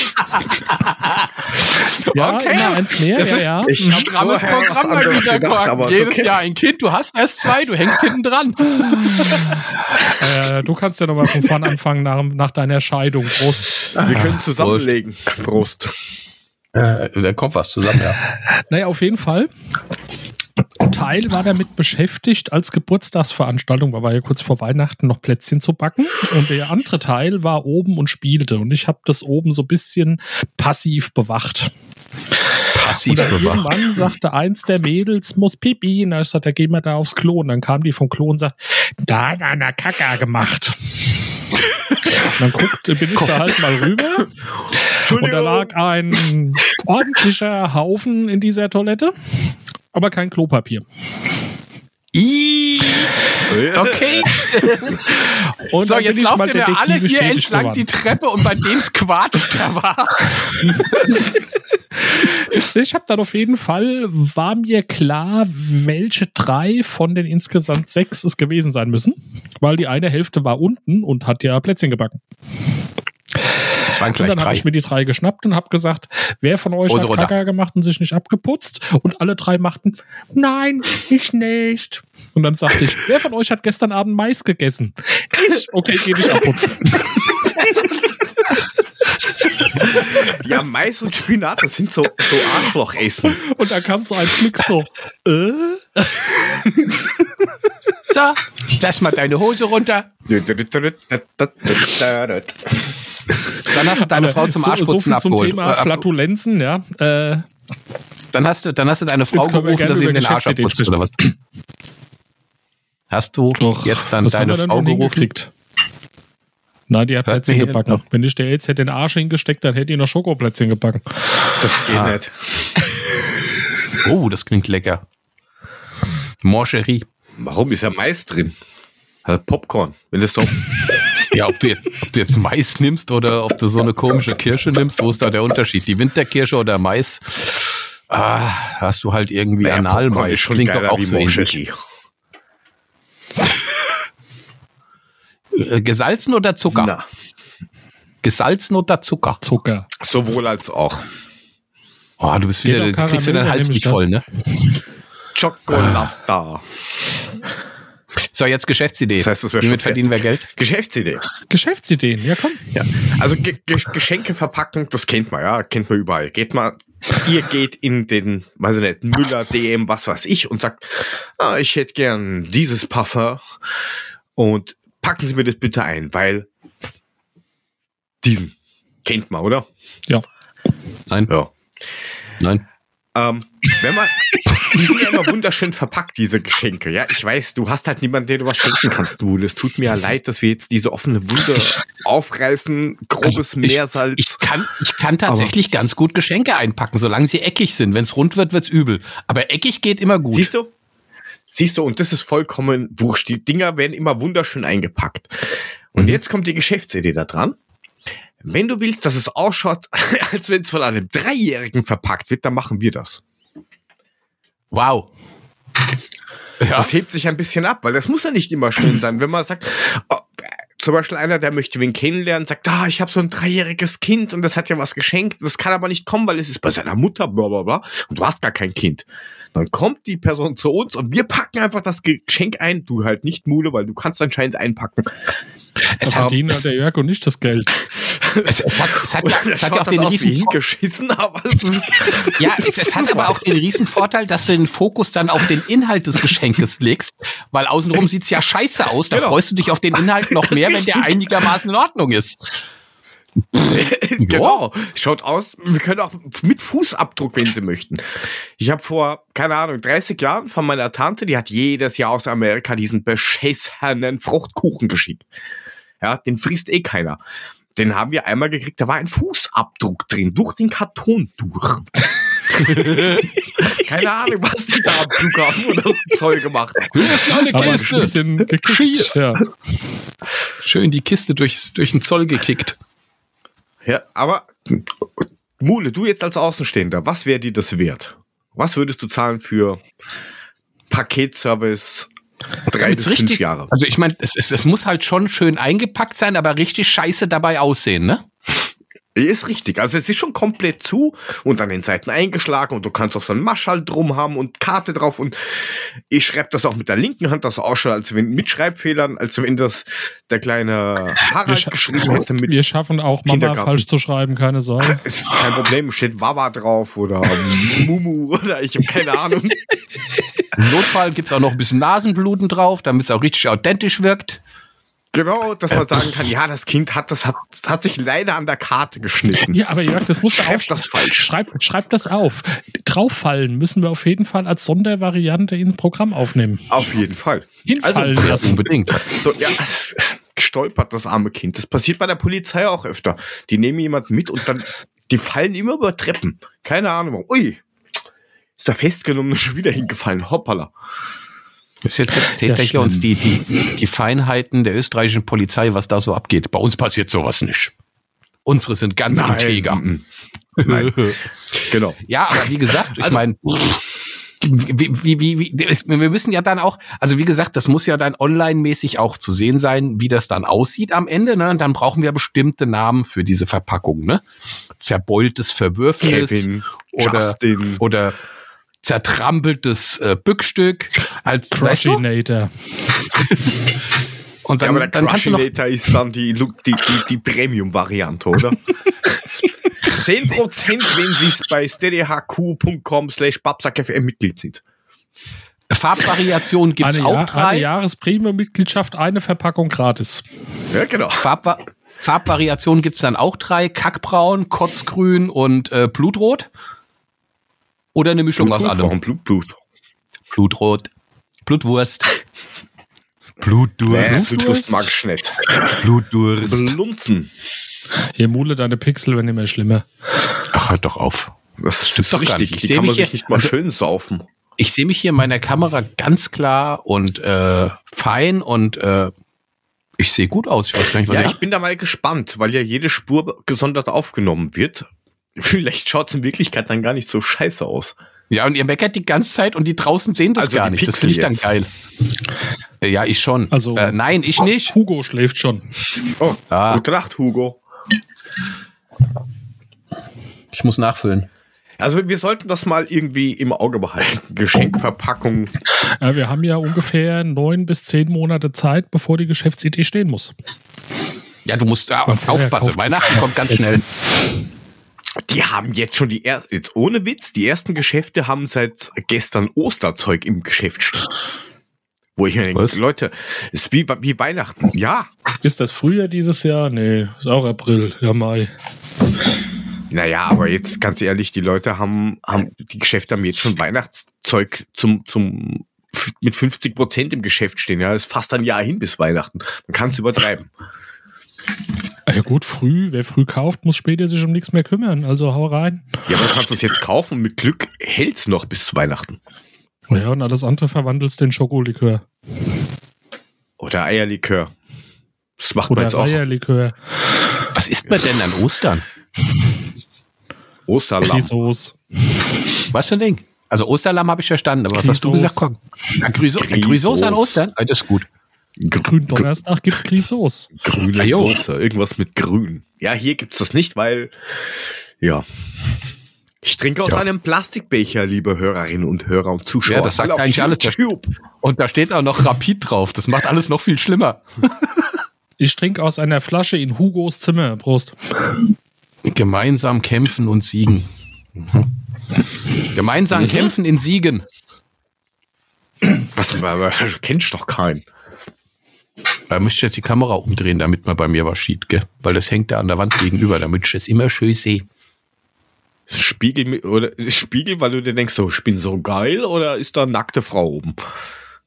Speaker 3: Ja,
Speaker 1: Okay.
Speaker 3: immer eins mehr,
Speaker 1: Das
Speaker 3: ja,
Speaker 1: ist-
Speaker 3: ja.
Speaker 2: Ich
Speaker 1: Ein
Speaker 2: hab
Speaker 1: strammes Programm mal wieder
Speaker 2: gedacht,
Speaker 1: Jedes
Speaker 2: okay.
Speaker 1: Jahr ein Kind, du hast erst zwei, du hängst hinten dran.
Speaker 3: Äh, du kannst ja noch mal von vorn anfangen nach, nach deiner Scheidung. Prost.
Speaker 2: Wir können zusammenlegen. Prost.
Speaker 1: Äh, da kommt was zusammen, ja.
Speaker 3: Naja, auf jeden Fall. Ein Teil war damit beschäftigt, als Geburtstagsveranstaltung, weil wir ja kurz vor Weihnachten noch Plätzchen zu backen. Und der andere Teil war oben und spielte. Und ich habe das oben so ein bisschen passiv bewacht.
Speaker 1: Passiv
Speaker 3: Und dann
Speaker 1: bewacht.
Speaker 3: irgendwann sagte eins der Mädels, muss Pipi. Und ich sagte, geh mal da aufs Klo. Und dann kam die vom Klo und sagt, da hat einer Kaka gemacht. und dann guckt, bin ich da halt mal rüber. Und da lag ein ordentlicher Haufen in dieser Toilette, aber kein Klopapier.
Speaker 1: Okay,
Speaker 3: Und
Speaker 1: so
Speaker 3: dann
Speaker 1: jetzt ihr mir alle hier entlang
Speaker 3: geworden.
Speaker 1: die Treppe und bei dem Squatsch da war's.
Speaker 3: Ich habe dann auf jeden Fall, war mir klar, welche drei von den insgesamt sechs es gewesen sein müssen, weil die eine Hälfte war unten und hat ja Plätzchen gebacken.
Speaker 1: Es waren
Speaker 3: Und
Speaker 1: gleich
Speaker 3: dann habe ich mir die drei geschnappt und habe gesagt, wer von euch
Speaker 1: Hose
Speaker 3: hat. Kaka gemacht und sich nicht abgeputzt? Und alle drei machten, nein, ich nicht. Und dann sagte ich, wer von euch hat gestern Abend Mais gegessen? Ich. Okay, geh dich abputzen.
Speaker 2: Ja, Mais und Spinat, das sind so, so Arschlochessen.
Speaker 3: Und dann kam so ein Blick so, äh?
Speaker 1: So, lass mal deine Hose runter.
Speaker 2: Dann
Speaker 1: hast du deine Frau zum
Speaker 3: so, so
Speaker 1: Arschputzen
Speaker 3: zum
Speaker 1: abgeholt.
Speaker 3: Thema
Speaker 1: Äh,
Speaker 3: Flatulenzen, ja. Äh,
Speaker 1: Dann hast du, dann hast du deine Frau gerufen, dass sie ihm den Arsch abputzt oder was? Hast du
Speaker 3: doch,
Speaker 1: jetzt dann deine Frau gerufen?
Speaker 3: Nein, die hat
Speaker 1: Hört
Speaker 3: Plätzchen gebacken.
Speaker 1: noch.
Speaker 3: Wenn ich der jetzt hätte den Arsch hingesteckt, dann hätte die noch Schokoplätzchen gebacken.
Speaker 2: Das geht
Speaker 1: Ah.
Speaker 2: nicht.
Speaker 1: Oh, das klingt lecker. Moncherie.
Speaker 2: Warum ist ja Mais drin? Also Popcorn. Wenn das so.
Speaker 1: Ja, ob du, jetzt, ob du jetzt Mais nimmst oder ob du so eine komische Kirsche nimmst, wo ist da der Unterschied? Die Winterkirsche oder Mais? Ah, hast du halt irgendwie
Speaker 2: Naja,
Speaker 1: Analmais.
Speaker 2: ist schon
Speaker 1: Klingt doch auch so ähnlich. Äh, Gesalzen oder Zucker?
Speaker 2: Na,
Speaker 1: Gesalzen oder Zucker?
Speaker 3: Zucker.
Speaker 2: sowohl als auch.
Speaker 1: Oh, du bist wieder, du kriegst wieder den Hals nicht voll, ne?
Speaker 2: Chocolata.
Speaker 1: So, jetzt Geschäftsidee.
Speaker 2: Das heißt, das
Speaker 1: Womit verdienen wir Geld?
Speaker 2: Geschäftsidee.
Speaker 3: Geschäftsideen, ja komm.
Speaker 2: Ja. Also Ge Ge Geschenke verpacken, das kennt man, ja, kennt man überall. Geht mal, ihr geht in den, weiß ich nicht, Müller, DM, was weiß ich und sagt, ah, ich hätte gern dieses Parfum und packen Sie mir das bitte ein, weil diesen kennt man, oder?
Speaker 3: Ja.
Speaker 1: Nein,
Speaker 2: Ja.
Speaker 1: nein.
Speaker 2: Ähm, wenn man, die sind ja immer wunderschön verpackt, diese Geschenke. Ja, ich weiß, du hast halt niemanden, der du was schenken kannst, du. Es tut mir ja leid, dass wir jetzt diese offene Wunde aufreißen, grobes
Speaker 1: Also ich,
Speaker 2: Meersalz.
Speaker 1: Ich kann, ich kann tatsächlich ganz gut Geschenke einpacken, solange sie eckig sind. Wenn es rund wird, wird's übel. Aber eckig geht immer gut.
Speaker 2: Siehst du? Siehst du, und das ist vollkommen wurscht. Die Dinger werden immer wunderschön eingepackt. Und
Speaker 1: Mhm.
Speaker 2: jetzt kommt die Geschäftsidee da dran. Wenn du willst, dass es ausschaut, als wenn es von einem Dreijährigen verpackt wird, dann machen wir das.
Speaker 1: Wow.
Speaker 2: Ja. Das hebt sich ein bisschen ab, weil das muss ja nicht immer schön sein. Wenn man sagt, oh, zum Beispiel einer, der möchte wen kennenlernen, sagt, ah, ich habe so ein dreijähriges Kind und das hat ja was geschenkt. Das kann aber nicht kommen, weil es ist bei seiner Mutter, bla bla bla, und du hast gar kein Kind. Dann kommt die Person zu uns und wir packen einfach das Geschenk ein. Du halt nicht, Mule, weil du kannst anscheinend einpacken.
Speaker 3: Es hat ihn der Jörg und nicht das Geld.
Speaker 1: Es, es, hat, es, hat, ja, es hat ja auch den riesen
Speaker 2: geschissen, aber es ist
Speaker 1: ja, es, es hat aber auch den riesen Vorteil, dass du den Fokus dann auf den Inhalt des Geschenkes legst, weil außenrum sieht's ja scheiße aus. Da genau. freust du dich auf den Inhalt noch mehr, wenn der einigermaßen in Ordnung ist.
Speaker 2: genau. Schaut aus, wir können auch mit Fußabdruck, wenn Sie möchten. Ich habe vor, keine Ahnung, 30 Jahren von meiner Tante, die hat jedes Jahr aus Amerika diesen beschissenen Fruchtkuchen geschickt. Ja, den frisst eh keiner. Den haben wir einmal gekriegt, da war ein Fußabdruck drin, durch den Karton durch. Keine Ahnung, was die da am Flughafen oder so Zoll gemacht haben.
Speaker 1: Das ist eine Kiste. Ein gekickt. Ja. Schön die Kiste durchs, durch den Zoll gekickt.
Speaker 2: Ja, aber Mule, du jetzt als Außenstehender, was wäre dir das wert? Was würdest du zahlen für Paketservice drei bis richtig, fünf Jahre?
Speaker 1: Also ich meine, es, es, es muss halt schon schön eingepackt sein, aber richtig scheiße dabei aussehen, ne?
Speaker 2: Ist richtig. Also es ist schon komplett zu und an den Seiten eingeschlagen und du kannst auch so ein Maschall drum haben und Karte drauf und ich schreibe das auch mit der linken Hand, das ausschaut, als wenn mit Schreibfehlern, als wenn das der kleine Harald geschrieben hätte.
Speaker 3: Mit wir schaffen auch Mama falsch zu schreiben, keine Sorge.
Speaker 2: Ist kein Problem, steht Wawa drauf oder Mumu oder ich habe keine Ahnung.
Speaker 1: Im Notfall gibt's auch noch ein bisschen Nasenbluten drauf, damit es auch richtig authentisch wirkt.
Speaker 2: Genau, dass man sagen kann, ja, das Kind hat das hat, hat sich leider an der Karte geschnitten.
Speaker 3: Ja, aber Jörg, das muss schreib das falsch. Schreib, schreib das auf. Drauffallen müssen wir auf jeden Fall als Sondervariante ins Programm aufnehmen.
Speaker 2: Auf jeden Fall.
Speaker 1: Hinfallen also, lassen. Unbedingt.
Speaker 2: So, ja, gestolpert, das arme Kind. Das passiert bei der Polizei auch öfter. Die nehmen jemanden mit und dann, die fallen immer über Treppen. Keine Ahnung. Ui, ist da festgenommen schon wieder hingefallen. Hoppala.
Speaker 1: Bis jetzt erzählt ja, er uns die, die, die Feinheiten der österreichischen Polizei, was da so abgeht. Bei uns passiert sowas nicht. Unsere sind ganz Nein. integer.
Speaker 2: Nein. genau.
Speaker 1: Ja, aber wie gesagt, ich also, meine, wie, wie, wie, wie, wir müssen ja dann auch, also wie gesagt, das muss ja dann online-mäßig auch zu sehen sein, wie das dann aussieht am Ende. Ne? Und dann brauchen wir bestimmte Namen für diese Verpackung. Ne? Zerbeultes Verwürfnis
Speaker 2: Kevin,
Speaker 1: oder,
Speaker 2: Justin.
Speaker 1: oder zertrampeltes äh, Bückstück als
Speaker 3: Crushinator.
Speaker 2: Und dann, ja, aber der dann Crushinator ist dann die, die, die, die Premium-Variante, oder? 10%, wenn Sie es bei steadyhq.com slash babsackfm Mitglied sind.
Speaker 1: Farbvariation gibt es auch drei.
Speaker 3: Eine Jahrespremium-Mitgliedschaft, eine Verpackung gratis.
Speaker 2: Ja, genau.
Speaker 1: Farbva Farbvariation gibt es dann auch drei. Kackbraun, Kotzgrün und äh, Blutrot. Oder eine Mischung aus allem. Warum
Speaker 2: Blut, Blut?
Speaker 1: Blutrot. Blutwurst. Blutdurst.
Speaker 2: Nee, Blutwurst mag ich nicht.
Speaker 1: Blutdurst.
Speaker 2: Blunzen.
Speaker 3: Hier Mule deine Pixel werden immer schlimmer.
Speaker 1: Ach, halt doch auf.
Speaker 2: Das stimmt doch richtig. Ich Die kann man sich nicht mal also, schön saufen.
Speaker 1: Ich sehe mich hier in meiner Kamera ganz klar und äh, fein und äh, ich sehe gut aus. Ich weiß gar nicht, was
Speaker 2: ja, ich, ich bin da mal gespannt, weil ja jede Spur gesondert aufgenommen wird. Vielleicht schaut es in Wirklichkeit dann gar nicht so scheiße aus.
Speaker 1: Ja, und ihr meckert die ganze Zeit und die draußen sehen das also gar nicht. das finde ich dann jetzt. geil. Äh, ja, ich schon.
Speaker 3: Also,
Speaker 1: äh, nein, ich nicht.
Speaker 3: Hugo schläft schon.
Speaker 2: Oh, ah. gute Nacht, Hugo.
Speaker 1: Ich muss nachfüllen.
Speaker 2: Also wir sollten das mal irgendwie im Auge behalten. Geschenkverpackung.
Speaker 3: Ja, wir haben ja ungefähr neun bis zehn Monate Zeit, bevor die Geschäftsidee stehen muss.
Speaker 1: Ja, du musst ja, aufpassen. Weihnachten kommt ganz schnell.
Speaker 2: Die haben jetzt schon die ersten, jetzt ohne Witz, die ersten Geschäfte haben seit gestern Osterzeug im Geschäft stehen. Wo ich mir denke, Was? Leute, ist wie, wie Weihnachten. Ja.
Speaker 3: Ist das Frühjahr dieses Jahr? Nee, ist auch April, ja Mai.
Speaker 2: Naja, aber jetzt ganz ehrlich, die Leute haben, haben die Geschäfte haben jetzt schon Weihnachtszeug zum, zum, mit 50 Prozent im Geschäft stehen. Ja, das ist fast ein Jahr hin bis Weihnachten. Man kann es übertreiben.
Speaker 3: Ja gut, früh, wer früh kauft, muss später sich um nichts mehr kümmern. Also hau rein.
Speaker 2: Ja, aber du kannst es jetzt kaufen und mit Glück hält's noch bis zu Weihnachten.
Speaker 3: Ja, und alles andere verwandelst in Schokolikör.
Speaker 2: Oder Eierlikör. Das macht man
Speaker 3: Oder
Speaker 2: jetzt auch.
Speaker 3: Eierlikör.
Speaker 1: Was isst man denn an Ostern?
Speaker 2: Osterlamm.
Speaker 3: Grisos.
Speaker 1: Was für ein Ding? Also Osterlamm habe ich verstanden, aber was hast du
Speaker 3: Grisos.
Speaker 1: gesagt? Komm. Grüso,
Speaker 2: Grisos.
Speaker 1: An Ostern? Das ist gut.
Speaker 3: Gründonnerstag gibt's Grisos.
Speaker 2: Grüne
Speaker 1: Ah.
Speaker 2: Soße, irgendwas mit grün. Ja, hier gibt's das nicht, weil, ja. Ich trinke aus
Speaker 1: Ja.
Speaker 2: einem Plastikbecher, liebe Hörerinnen und Hörer und Zuschauer.
Speaker 1: Ja, das sagt eigentlich alles.
Speaker 2: YouTube.
Speaker 1: Und da steht auch noch Rapid drauf. Das macht alles noch viel schlimmer.
Speaker 3: Ich trinke aus einer Flasche in Hugos Zimmer. Prost.
Speaker 1: Gemeinsam kämpfen und siegen. Mhm. Gemeinsam kämpfen in Siegen.
Speaker 2: Was, aber, aber, kennst doch keinen.
Speaker 1: Da müsste ich jetzt die Kamera umdrehen, damit man bei mir was sieht, gell? Weil das hängt da an der Wand gegenüber, damit ich das immer schön sehe.
Speaker 2: Spiegel, oder Spiegel, weil du dir denkst, so, ich bin so geil, oder ist da eine nackte Frau oben?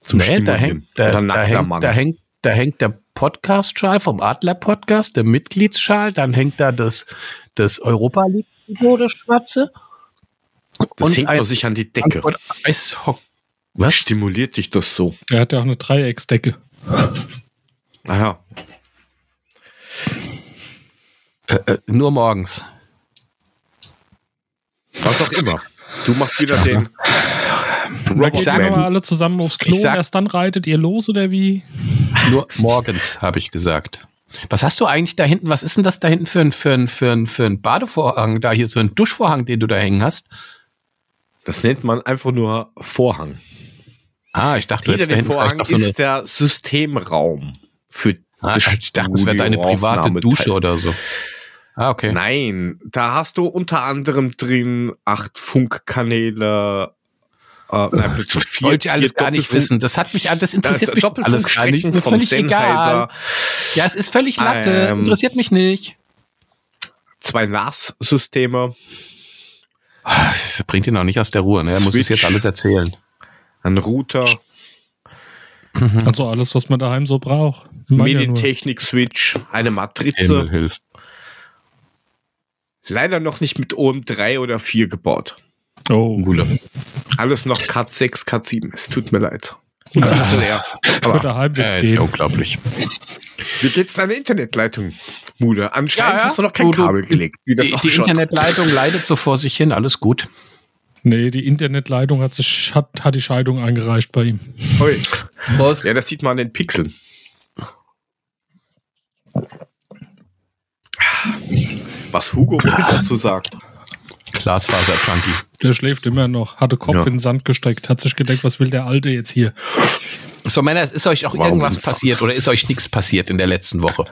Speaker 2: Zum
Speaker 1: Nee, da hängt, da, da,
Speaker 2: nackter
Speaker 1: hängt,
Speaker 2: Mann.
Speaker 1: da, hängt, da hängt der Podcast-Schal vom Adler-Podcast, der Mitgliedsschal, dann hängt da das, das europa league das schwarze.
Speaker 2: das
Speaker 1: und
Speaker 2: hängt
Speaker 1: ein-
Speaker 2: sich an die Decke.
Speaker 1: Was?
Speaker 2: Stimuliert dich das so?
Speaker 3: Der hat ja auch eine Dreiecksdecke.
Speaker 2: Aha.
Speaker 1: Äh, äh, nur morgens.
Speaker 2: Was auch immer. Du machst wieder den
Speaker 3: Geht ihr
Speaker 1: sag
Speaker 3: nur
Speaker 2: Robotman.
Speaker 3: alle zusammen aufs Klo
Speaker 1: Ich sag-
Speaker 3: und erst dann reitet ihr los oder wie?
Speaker 1: Nur morgens, habe ich gesagt. Was hast du eigentlich da hinten? Was ist denn das da hinten für ein, für ein, für ein, für ein Badevorhang? Da hier so ein Duschvorhang, den du da hängen hast?
Speaker 2: Das nennt man einfach nur Vorhang.
Speaker 1: Ah, ich dachte, du hättest da
Speaker 2: dem
Speaker 1: hinten
Speaker 2: Vorhang
Speaker 1: vielleicht noch so
Speaker 2: ist der Systemraum für
Speaker 1: Ah, ich dachte, das wäre deine private. Dusche oder so. Ah, okay.
Speaker 2: Nein, da hast du unter anderem drin acht Funkkanäle. Äh, nein,
Speaker 1: Das wollte ich alles gar nicht wissen. Das hat mich, das interessiert mich
Speaker 2: Doppelfunkstrecken
Speaker 1: alles gar nicht. Ist mir völlig egal. Ja, es ist völlig Latte.
Speaker 2: Ähm,
Speaker 1: interessiert mich nicht.
Speaker 2: Zwei NAS-Systeme,
Speaker 1: Ah, Das bringt ihn auch nicht aus der Ruhe. Ne? Er muss es jetzt alles erzählen.
Speaker 2: Ein Router,
Speaker 3: Also alles, was man daheim so braucht. Ja.
Speaker 2: Medientechnik-Switch, eine
Speaker 1: Himmel
Speaker 2: Matrize.
Speaker 1: hilft.
Speaker 2: Leider noch nicht mit OM3 oder 4 gebaut.
Speaker 3: Oh,
Speaker 2: Mule. Alles noch Cat 6, Cat 7. Es tut mir leid. XLR.
Speaker 3: für
Speaker 2: Aber
Speaker 3: daheim
Speaker 1: Ja,
Speaker 3: wird's
Speaker 1: ist ja
Speaker 3: gehen.
Speaker 1: unglaublich.
Speaker 2: wie geht's deiner Internetleitung, Mule? Anscheinend
Speaker 1: Ja, ja.
Speaker 2: hast du noch kein
Speaker 1: Du- du-
Speaker 2: Kabel gelegt. Wie das
Speaker 1: Die, die. Internetleitung leidet so vor sich hin. Alles gut.
Speaker 3: Nee, die Internetleitung hat sich hat, hat die Scheidung eingereicht bei ihm.
Speaker 2: Ui.
Speaker 1: Prost.
Speaker 2: Ja, das sieht man an den Pixeln. Was Hugo dazu sagt.
Speaker 1: Glasfaser-Junkie.
Speaker 3: Der schläft immer noch, hatte Kopf
Speaker 2: Ja.
Speaker 3: in den Sand gesteckt, hat sich gedacht, was will der Alte jetzt hier?
Speaker 1: So, Männer, ist euch auch
Speaker 2: Warum
Speaker 1: irgendwas passiert oder ist euch nichts passiert in der letzten Woche?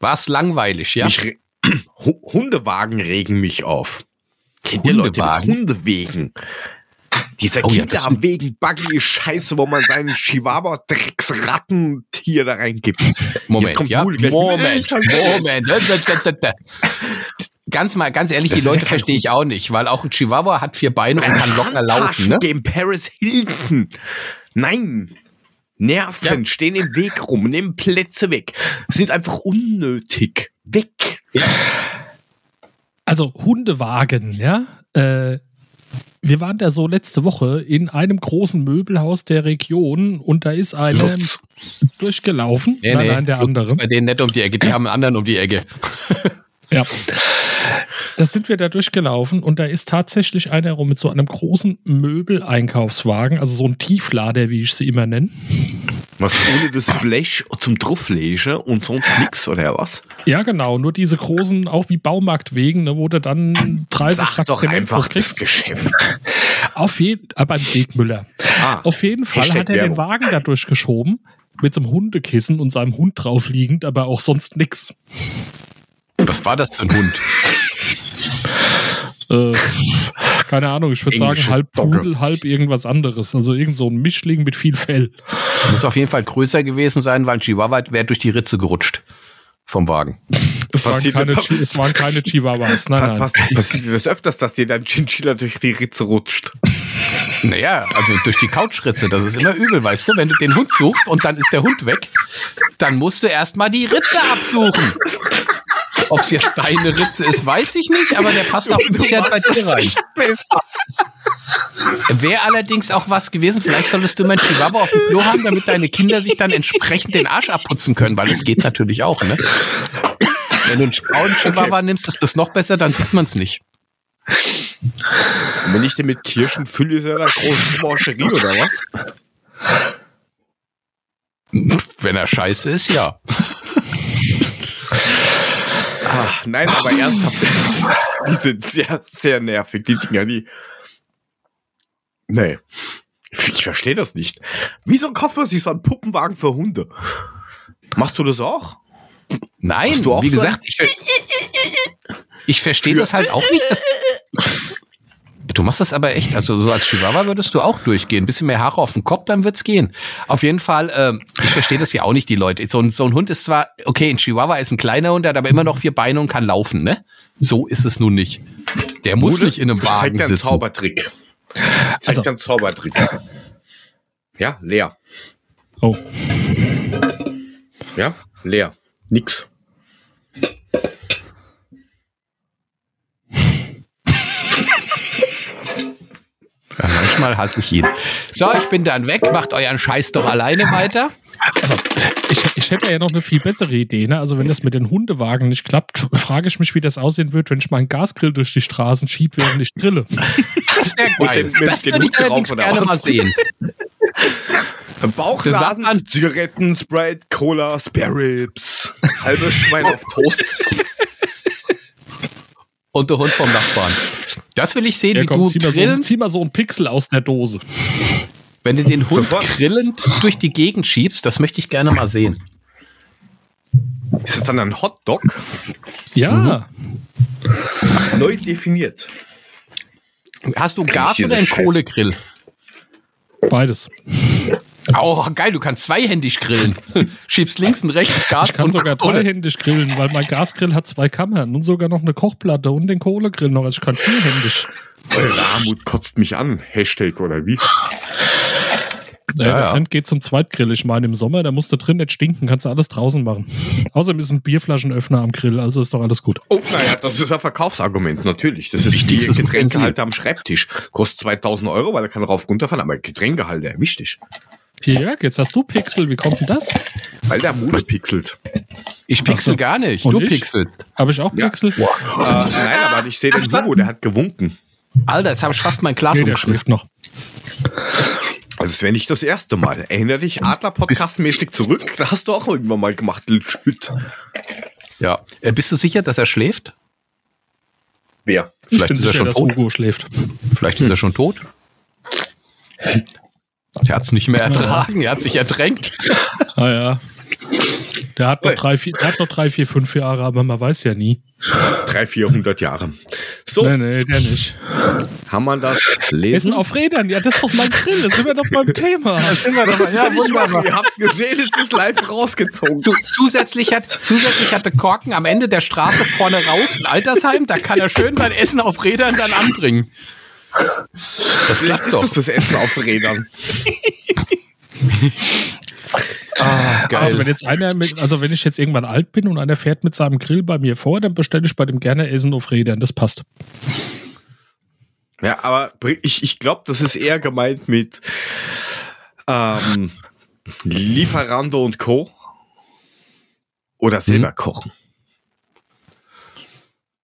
Speaker 1: War es langweilig, ja?
Speaker 2: Hundewagen regen mich auf. Kennt ihr Leute mit? Hundewegen? Dieser
Speaker 1: Oh ja, das-
Speaker 2: Kinderwegen Buggy scheiße, wo man seinen Chihuahua Drecksrattentier da reingibt.
Speaker 1: Moment, ja.
Speaker 2: Gleich.
Speaker 1: Moment, Moment. Ganz mal, ganz ehrlich,
Speaker 2: Das
Speaker 1: die
Speaker 2: ja
Speaker 1: Leute
Speaker 2: kein
Speaker 1: verstehe ich auch nicht, weil auch ein Chihuahua hat vier Beine und kann locker laufen, ne?
Speaker 2: Handtaschengame Paris Hilton. Nein. Nerven
Speaker 1: Ja.
Speaker 2: stehen im Weg rum, nehmen Plätze weg. Sind einfach unnötig. Weg.
Speaker 3: Also Hundewagen, ja. Äh, wir waren da so letzte Woche in einem großen Möbelhaus der Region und da ist einer
Speaker 2: Lutz.
Speaker 3: durchgelaufen.
Speaker 1: Nee,
Speaker 3: nein,
Speaker 1: nee,
Speaker 3: nein, der
Speaker 1: Lutz
Speaker 3: andere.
Speaker 1: ist Bei denen nicht um die Ecke, die haben einen anderen um die Ecke.
Speaker 3: Ja. Da sind wir da durchgelaufen und da ist tatsächlich einer rum mit so einem großen Möbeleinkaufswagen, also so ein Tieflader, wie ich sie immer nenne.
Speaker 2: Was ohne das Blech zum Drauflegen und sonst nix, oder was?
Speaker 3: Ja, genau, nur diese großen, auch wie Baumarktwegen, ne, wo du dann 30
Speaker 2: Sag
Speaker 3: Sack
Speaker 2: doch
Speaker 3: Zement
Speaker 2: einfach das. Geschäft.
Speaker 3: Auf jeden aber ein Wegmüller.
Speaker 2: Ah,
Speaker 3: Auf jeden Fall
Speaker 2: Hashtag
Speaker 3: hat er den
Speaker 2: Werbung.
Speaker 3: Wagen da durchgeschoben mit so einem Hundekissen und seinem Hund drauf liegend, aber auch sonst nix.
Speaker 1: Was war das für ein Hund?
Speaker 3: Äh, keine Ahnung, ich würde sagen, halb
Speaker 2: Dogge.
Speaker 3: Pudel, halb irgendwas anderes. Also irgend so ein Mischling mit viel Fell.
Speaker 1: Muss auf jeden Fall größer gewesen sein, weil ein Chihuahua wäre durch die Ritze gerutscht vom Wagen.
Speaker 3: Es waren, keine, es waren keine Chihuahuas. Nein, nein.
Speaker 2: Was, passiert dir das öfters, dass dir dein Chinchilla durch die Ritze rutscht?
Speaker 1: Naja, also durch die Couchritze, das ist immer übel, weißt du? Wenn du den Hund suchst und dann ist der Hund weg, dann musst du erstmal die Ritze absuchen. Ob es jetzt deine Ritze ist, weiß ich nicht, aber der passt auch ein bisschen bei dir rein. Wäre allerdings auch was gewesen. Vielleicht solltest du mal einen Chihuahua auf dem Klo haben, damit deine Kinder sich dann entsprechend den Arsch abputzen können, weil das geht natürlich auch, ne? Wenn du einen braunen Chihuahua nimmst, ist das noch besser, dann sieht man es nicht.
Speaker 2: Und wenn ich den mit Kirschen fülle, ist er eine große Mancherie oder was?
Speaker 1: Wenn er scheiße ist, ja.
Speaker 2: Ach, nein, aber ernsthaft, die sind sehr, sehr nervig, die Dinger, die. Nee. Ich verstehe das nicht. Wieso kauft man sich so einen Puppenwagen für Hunde? Machst du das auch?
Speaker 1: Nein,
Speaker 2: auch
Speaker 1: wie
Speaker 2: so
Speaker 1: gesagt, ich, ver ich verstehe das halt auch nicht. Du machst das aber echt, also so als Chihuahua würdest du auch durchgehen. Ein bisschen mehr Haare auf dem Kopf, dann wird's gehen. Auf jeden Fall, ähm, ich verstehe das ja auch nicht, die Leute. So ein, so ein Hund ist zwar, okay, ein Chihuahua ist ein kleiner Hund, der hat aber immer noch vier Beine und kann laufen, ne? So ist es nun nicht. Der muss
Speaker 2: Bude,
Speaker 1: nicht in einem
Speaker 2: zeig
Speaker 1: Wagen
Speaker 2: dir einen
Speaker 1: sitzen.
Speaker 2: Zaubertrick. Zeig
Speaker 3: Also-
Speaker 2: dir einen Zaubertrick. Ja, leer.
Speaker 3: Oh.
Speaker 2: Ja, leer. Nix.
Speaker 1: Ja, manchmal hasse ich ihn. So, ich bin dann weg, macht euren Scheiß doch alleine weiter.
Speaker 3: Also, ich, ich hätte ja noch eine viel bessere Idee. Ne? Also, wenn das mit den Hundewagen nicht klappt, frage ich mich, wie das aussehen wird, wenn ich meinen Gasgrill durch die Straßen schiebe, während ich drille.
Speaker 1: Das wäre
Speaker 2: Und
Speaker 1: geil.
Speaker 2: den-
Speaker 1: das würde ich allerdings gerne mal sehen.
Speaker 2: Bauchladen,
Speaker 1: sagt
Speaker 2: Zigaretten, Sprite, Cola, Spare Ribs, halbes Schwein auf Toast.
Speaker 1: Und der Hund vom Nachbarn. Das will ich sehen,
Speaker 3: Ja,
Speaker 1: wie
Speaker 3: komm,
Speaker 1: du
Speaker 3: zieh mal, so,
Speaker 1: grillend,
Speaker 3: zieh mal so einen Pixel aus der Dose.
Speaker 1: wenn du den Hund
Speaker 2: Sofort.
Speaker 1: grillend durch die Gegend schiebst, das möchte ich gerne mal sehen.
Speaker 2: Ist das dann ein Hotdog?
Speaker 3: Ja.
Speaker 2: Neu definiert.
Speaker 1: Hast du Gas oder einen
Speaker 2: Scheiße-
Speaker 1: Kohlegrill?
Speaker 3: beides.
Speaker 1: Oh, geil, du kannst zweihändig grillen. Schiebst links und rechts Gas
Speaker 3: Ich kann
Speaker 1: und
Speaker 3: sogar dreihändig grillen, weil mein Gasgrill hat zwei Kammern und sogar noch eine Kochplatte und den Kohlegrill noch. Also ich kann vierhändig.
Speaker 2: Eure Armut kotzt mich an. Hashtag oder wie?
Speaker 3: Naja,
Speaker 1: Ja,
Speaker 3: der
Speaker 1: ja.
Speaker 3: Trend geht zum Zweitgrill. Ich meine, im Sommer, da musst du drin nicht stinken, kannst du alles draußen machen. Außerdem ist ein Bierflaschenöffner am Grill, also ist doch alles gut.
Speaker 2: Oh, naja, das ist ein Verkaufsargument, natürlich. Das ist
Speaker 1: Utensil.
Speaker 2: Getränkehalter am Schreibtisch. Kostet 2000 Euro, weil er kann rauf runterfahren, aber Getränkehalter, wichtig.
Speaker 3: Hier, Jörg, jetzt hast du Pixel. Wie kommt denn das?
Speaker 2: Weil der Mule pixelt.
Speaker 1: Ich pixel
Speaker 3: so.
Speaker 1: gar nicht.
Speaker 3: Und
Speaker 1: du
Speaker 3: ich?
Speaker 1: pixelst.
Speaker 3: Habe ich auch
Speaker 2: Ja.
Speaker 3: Pixel?
Speaker 2: Äh, nein, aber ich sehe den? Hugo, der hat gewunken.
Speaker 1: Alter, jetzt habe ich fast mein Glas
Speaker 3: Nee, der
Speaker 1: umgeschmissen.
Speaker 3: noch.
Speaker 2: Also das wäre nicht das erste Mal. Erinnere dich Adler-Podcast-mäßig zurück. Da hast du auch irgendwann mal gemacht, Schütt.
Speaker 1: Ja. Äh, bist du sicher, dass er schläft?
Speaker 2: Wer?
Speaker 3: Ich
Speaker 1: Vielleicht
Speaker 3: bin
Speaker 1: ist er
Speaker 3: sicher,
Speaker 1: schon
Speaker 3: dass
Speaker 1: tot.
Speaker 3: Hugo schläft.
Speaker 1: Vielleicht ist er schon tot. Er hat es nicht mehr ertragen, er hat sich ertränkt.
Speaker 3: Ah ja. Der hat noch drei, vier, der hat noch drei, vier, fünf Jahre, aber man weiß ja nie.
Speaker 2: Drei, vierhundert Jahre. So,
Speaker 3: Nee, nee, der nicht.
Speaker 2: haben wir das
Speaker 3: Essen
Speaker 2: lesen?
Speaker 3: auf Rädern, ja, das ist doch mein Grill, das sind wir doch beim Thema.
Speaker 1: sind wir doch.
Speaker 2: Ja, wunderbar. Ihr habt gesehen, es ist live rausgezogen.
Speaker 1: Zu, zusätzlich, hat, zusätzlich hatte Korken am Ende der Straße vorne raus ein Altersheim. Da kann er schön sein Essen auf Rädern dann anbringen. Das klappt doch.
Speaker 2: das das Essen auf Rädern.
Speaker 1: Ah, geil.
Speaker 3: Also wenn jetzt einer mit, also wenn ich jetzt irgendwann alt bin und einer fährt mit seinem Grill bei mir vor, dann bestelle ich bei dem gerne Essen auf Rädern. Das passt.
Speaker 2: Ja, aber ich, ich glaube, das ist eher gemeint mit ähm, Lieferando und Co. Oder selber kochen.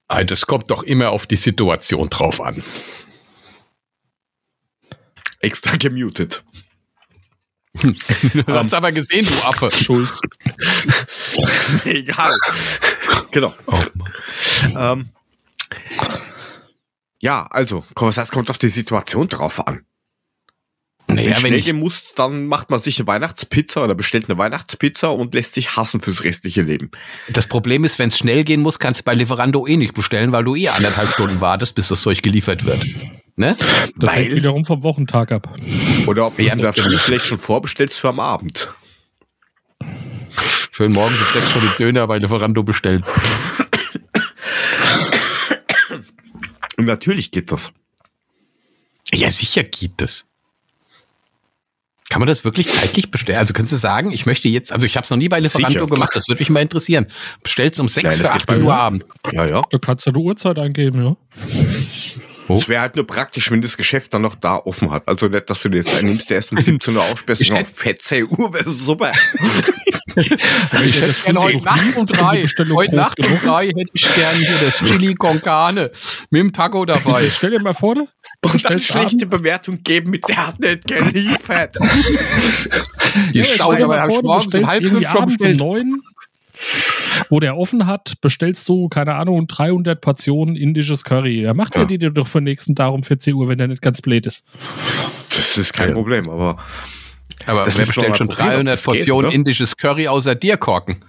Speaker 1: Ah, das kommt doch immer auf die Situation drauf an.
Speaker 2: Extra gemutet.
Speaker 1: Du hast aber gesehen, du Affe.
Speaker 3: Schulz.
Speaker 2: Ist mir egal. genau. Ähm, ja, also, heißt, kommt auf die Situation drauf an. Wenn
Speaker 1: Naja, wenn
Speaker 2: schnell
Speaker 1: ich,
Speaker 2: gehen muss, dann macht man sich eine Weihnachtspizza oder bestellt eine Weihnachtspizza und lässt sich hassen fürs restliche Leben.
Speaker 1: das Problem ist, wenn es schnell gehen muss, kannst du bei Lieferando eh nicht bestellen, weil du eh anderthalb Stunden wartest, bis das Zeug geliefert wird. Ne?
Speaker 3: Das
Speaker 2: Weil-
Speaker 3: hängt wiederum vom Wochentag ab.
Speaker 2: Oder ob
Speaker 1: Ja,
Speaker 2: du vielleicht schon vorbestellst für am Abend.
Speaker 1: Schön morgens um sechs schon die Döner bei Lieferando bestellen.
Speaker 2: Und natürlich geht das.
Speaker 1: Ja, sicher geht das. Kann man das wirklich zeitlich bestellen? Also kannst du sagen, ich möchte jetzt, also ich habe es noch nie bei Lieferando
Speaker 2: Sicher.
Speaker 1: gemacht, das würde mich mal interessieren. Bestellst um 6
Speaker 2: Nein,
Speaker 1: für
Speaker 2: geht
Speaker 1: 18
Speaker 2: bei
Speaker 1: Uhr. Abend.
Speaker 2: Ja, ja.
Speaker 3: Da kannst du die Uhrzeit eingeben, ja.
Speaker 1: Oh.
Speaker 2: Es wäre halt nur praktisch, wenn das Geschäft dann noch da offen hat. Also nicht, dass du dir jetzt einen nimmst, der erst um 17 Uhr aussperrst
Speaker 1: Ich
Speaker 2: und 14 Uhr wäre super.
Speaker 3: Ich
Speaker 1: hätte gerne heute Nacht um drei. Heute Nacht um drei hätte ich gerne hier das Chili con Carne mit dem Taco dabei.
Speaker 3: Stell dir mal vor, du
Speaker 2: Und dann schlechte
Speaker 3: abends-
Speaker 2: Bewertung geben mit der hat nicht geliefert.
Speaker 1: Die
Speaker 3: Ja,
Speaker 1: schaut
Speaker 3: stell dir
Speaker 1: aber
Speaker 3: mal
Speaker 1: hab ich morgens um halb fünf schon
Speaker 3: um neun, wo der offen hat, bestellst du, keine Ahnung, 300 Portionen indisches Curry. Da macht
Speaker 2: Ja.
Speaker 3: er die dir doch für den nächsten Tag um 14 Uhr, wenn der nicht ganz blöd ist.
Speaker 2: Das ist kein
Speaker 1: Ja.
Speaker 2: Problem, aber
Speaker 1: Aber
Speaker 2: Das
Speaker 1: wer bestellt schon
Speaker 2: probieren, ob
Speaker 1: 300
Speaker 2: das geht,
Speaker 1: Portionen
Speaker 2: oder?
Speaker 1: indisches Curry außer dir, Korken?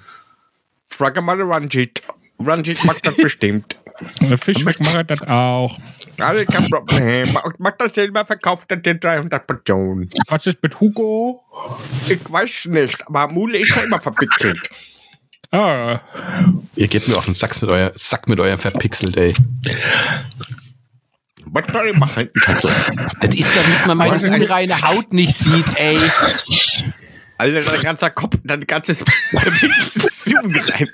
Speaker 2: frag mal Ranjit. Ranjit mag das bestimmt.
Speaker 3: Der Fischmeck macht das auch.
Speaker 2: Alle kein Problem. Mag- Mag das selber verkauft er dir 300 Portionen.
Speaker 3: Was ist mit Hugo?
Speaker 2: Ich weiß nicht, aber Mule ist ja immer verpixelt.
Speaker 3: Ah,
Speaker 1: Ihr geht mir auf den Sack mit, euer, Sack mit eurem verpixelt, ey.
Speaker 2: Was soll ich machen?
Speaker 1: Das ist damit man meine unreine Haut nicht sieht, ey.
Speaker 2: Alter, dein ganzer Kopf, dein ganzes Zoom rein.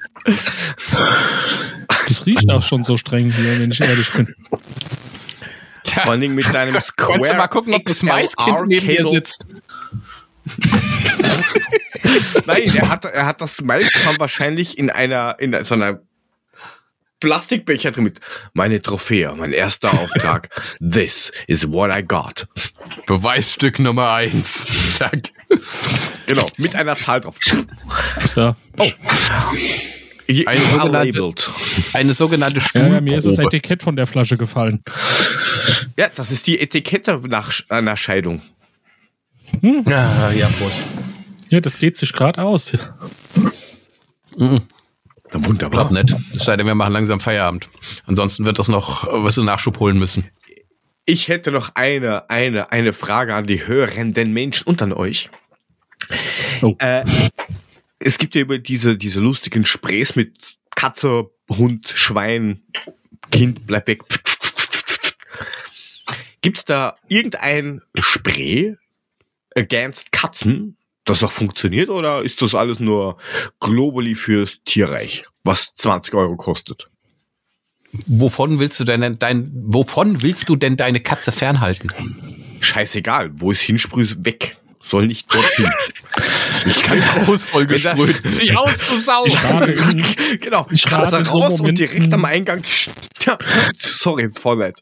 Speaker 3: das riecht auch schon so streng hier, wenn ich ehrlich bin.
Speaker 2: Vor allen Dingen mit deinem Square.
Speaker 1: Kannst du mal gucken, ob das Maiskind neben dir sitzt?
Speaker 2: Nein, er hat, er hat das Maiskorn wahrscheinlich in einer, in so einer Plastikbecher drin mit meine Trophäe, mein erster Auftrag. This is what I got.
Speaker 1: Beweisstück Nummer eins. Zack.
Speaker 2: Genau, mit einer Zahl drauf.
Speaker 3: So.
Speaker 2: Hier
Speaker 1: Eine sogenannte-. Eine sogenannte
Speaker 3: Ja, ja, mir ist das
Speaker 1: Stuhlprobe.
Speaker 3: Etikett von der Flasche gefallen.
Speaker 2: Ja, das ist die Etikette nach einer Scheidung.
Speaker 1: Ah, ja, Prost.
Speaker 3: Ja, das geht sich gerade aus.
Speaker 2: Wunderbar.
Speaker 1: Glaub nicht. Es sei denn, wir machen langsam Feierabend. Ansonsten wird das noch, was du Nachschub holen müssen.
Speaker 2: Ich hätte noch eine, eine, eine Frage an die hörenden Menschen und an euch.
Speaker 3: Oh.
Speaker 2: Äh, es gibt ja über diese, diese lustigen Sprays mit Katze, Hund, Schwein, Kind, bleib weg. Gibt's da irgendein Spray against Katzen, das auch funktioniert, oder ist das alles nur globally fürs Tierreich, was 20 Euro kostet?
Speaker 1: Wovon willst du denn dein, wovon willst du denn deine Katze fernhalten?
Speaker 2: Scheißegal, wo es hinsprüht, weg. Soll nicht dorthin.
Speaker 1: Ich kann voll
Speaker 2: Wenn da-
Speaker 1: gesprüht. Zieh aus, du Sau!
Speaker 3: Ich in,
Speaker 2: genau,
Speaker 3: Ich
Speaker 2: rate
Speaker 3: rate in so
Speaker 2: raus und
Speaker 3: Momenten-
Speaker 2: direkt am Eingang. Sorry, voll nett.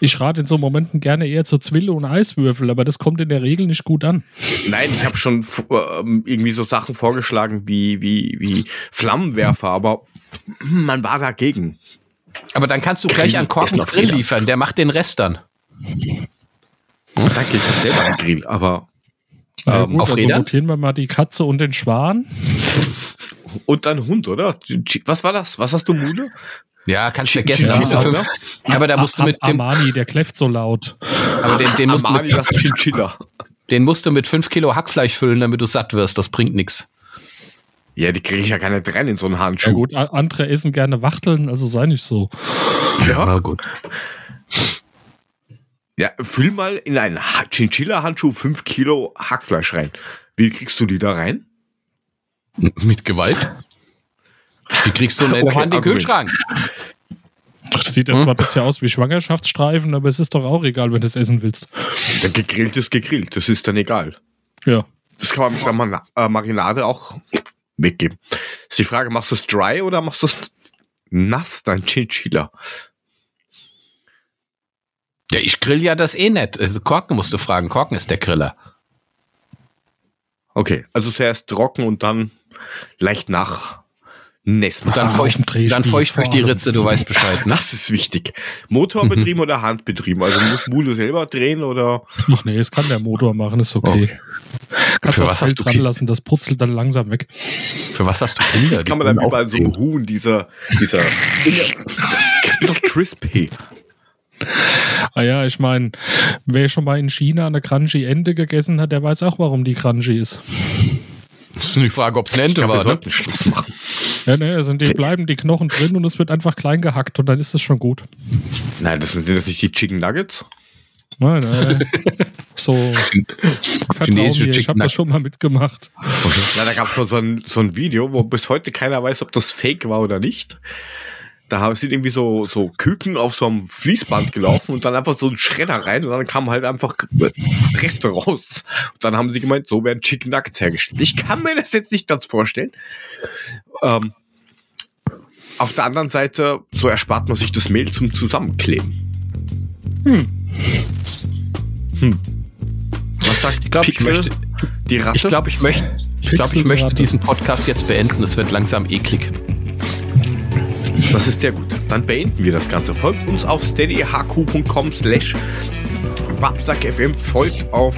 Speaker 3: ich rate in so Momenten gerne eher zur Zwille und Eiswürfel, aber das kommt in der Regel nicht gut an.
Speaker 2: Nein, ich habe schon ähm, irgendwie so Sachen vorgeschlagen wie, wie, wie Flammenwerfer, aber man war dagegen.
Speaker 1: Aber dann kannst du gleich
Speaker 2: Grill
Speaker 1: an Korkens Grill
Speaker 2: jeder.
Speaker 1: liefern. Der macht den Rest dann.
Speaker 2: Danke, ich habe selber einen Grill, aber
Speaker 3: Ja,
Speaker 2: Ähm,
Speaker 3: gut,
Speaker 1: auf
Speaker 3: also
Speaker 1: Rädern?
Speaker 3: notieren wir mal die Katze und den Schwan.
Speaker 2: und dann Hund, oder? Was war das? Was hast du, Mule?
Speaker 1: Ja, kannst vergessen. Da
Speaker 3: Ja,
Speaker 1: musst du
Speaker 3: aber-
Speaker 1: fünf, aber da musst du mit dem,
Speaker 3: Armani, der kläfft so laut.
Speaker 1: aber den, den, musst du
Speaker 2: Amani,
Speaker 1: mit,
Speaker 2: das Chinchilla.
Speaker 1: den musst du mit fünf Kilo Hackfleisch füllen, damit du satt wirst. Das bringt nichts.
Speaker 2: Ja, die kriege ich ja gar nicht rein in so einen
Speaker 3: Ja
Speaker 2: Handschuh.
Speaker 3: gut, a- andere essen gerne Wachteln, also sei nicht so.
Speaker 2: Ja.
Speaker 1: gut.
Speaker 2: Ja, füll mal in einen Ha- Chinchilla-Handschuh 5 Kilo Hackfleisch rein. Wie kriegst du die da rein?
Speaker 1: Mit Gewalt? Die kriegst du nicht
Speaker 2: Okay,
Speaker 1: noch an den. Kühlschrank.
Speaker 3: Das sieht ja
Speaker 1: Hm?
Speaker 3: zwar bisher aus wie Schwangerschaftsstreifen, aber es ist doch auch egal, wenn du es essen willst.
Speaker 2: Der gegrillt ist gegrillt, das ist dann egal.
Speaker 3: Ja.
Speaker 2: Das kann man mit der Mana- äh, Marinade auch weggeben. Ist die Frage, machst du es dry oder machst du es nass, dein Chinchilla?
Speaker 1: Ja, ich grill ja das eh nicht. Also Korken musst du fragen. Korken ist der Griller.
Speaker 2: Okay, also zuerst trocken und dann leicht nach nässen.
Speaker 1: Und dann
Speaker 3: Ah,
Speaker 1: feucht, dann feucht durch die. Ritze, du weißt Bescheid. Ne?
Speaker 2: Das ist wichtig. Motorbetrieben oder Handbetrieben? Also muss Mule selber drehen oder?
Speaker 3: Ach nee, es kann der Motor machen, ist okay. Kannst
Speaker 1: Für
Speaker 3: du
Speaker 1: was
Speaker 3: das
Speaker 1: hast
Speaker 3: Feld
Speaker 1: du
Speaker 3: dran
Speaker 1: Kind?
Speaker 3: lassen, das putzelt dann langsam weg.
Speaker 1: Für was hast du Kinder?
Speaker 2: Das kann man dann bei so Huhn, dieser, dieser, bisschen crispy.
Speaker 3: Ah ja, ich meine, wer schon mal in China eine Crunchy-Ente gegessen hat, der weiß auch, warum die crunchy ist.
Speaker 1: Das ist die Frage, ob es eine Ente
Speaker 2: glaube, wir
Speaker 1: war. Ne?
Speaker 2: sollten Schluss machen.
Speaker 3: Ja, ne, es sind die, bleiben die Knochen drin und es wird einfach klein gehackt und dann ist es schon gut.
Speaker 2: Nein, das sind, das nicht die Chicken Nuggets?
Speaker 3: Nein, nein. So,
Speaker 1: Chinesische
Speaker 3: mir, ich habe das schon mal mitgemacht.
Speaker 2: Ja, da gab es so ein, so ein Video, wo bis heute keiner weiß, ob das fake war oder nicht. Da sind irgendwie so, so Küken auf so einem Fließband gelaufen und dann einfach so ein Schredder rein und dann kam halt einfach Reste raus. Und dann haben sie gemeint, so werden Chicken Nuggets hergestellt. Ich kann mir das jetzt nicht ganz vorstellen. Ähm, auf der anderen Seite, so erspart man sich das Mehl zum Zusammenkleben. Hm. Hm. Was sagt
Speaker 1: ich glaub, ich möchte, die Ratte? Ich glaube, ich möchte, ich, glaub, ich möchte diesen Podcast jetzt beenden. Es wird langsam eklig.
Speaker 2: Das ist sehr gut. Dann beenden wir das Ganze. Folgt uns auf steadyhq.com slash babsackfm. Folgt auf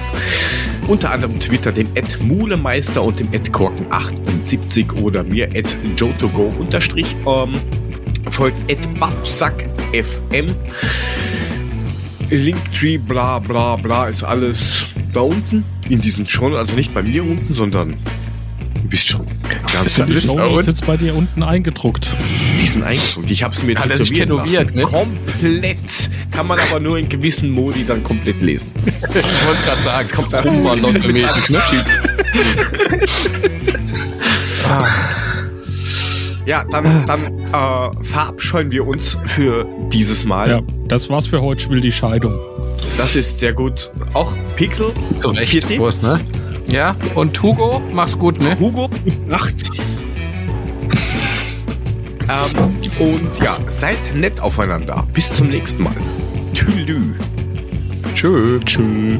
Speaker 2: unter anderem Twitter dem Ed Mulemeister und dem Ed Korken78 oder mir Ed Jotogo unterstrich. Ähm, folgt Ed babsackfm. Linktree, bla bla bla, ist alles da unten in diesen schon, also nicht bei mir unten, sondern du wisst schon.
Speaker 3: Ganz die Show ist jetzt bei dir unten eingedruckt.
Speaker 2: Die sind eingedruckt. Ich habe es mir
Speaker 1: Hat tätowiert ne?
Speaker 2: Komplett. Kann man aber nur in gewissen Modi dann komplett lesen.
Speaker 1: ich wollte gerade sagen, es kommt Rumba-Lotto-mäßig, ne?
Speaker 2: Ja, dann, dann äh, verabscheuen wir uns für dieses Mal. Ja,
Speaker 3: das war's für heute. Ich will die Scheidung.
Speaker 2: Das ist sehr gut. Auch Pixel.
Speaker 1: Korrekt, ne? Ja, und Hugo, mach's gut, ne?
Speaker 2: Hugo, Nacht. ähm, und ja, seid nett aufeinander. Bis zum nächsten Mal. Tschüss.
Speaker 1: Tschö. Tschö.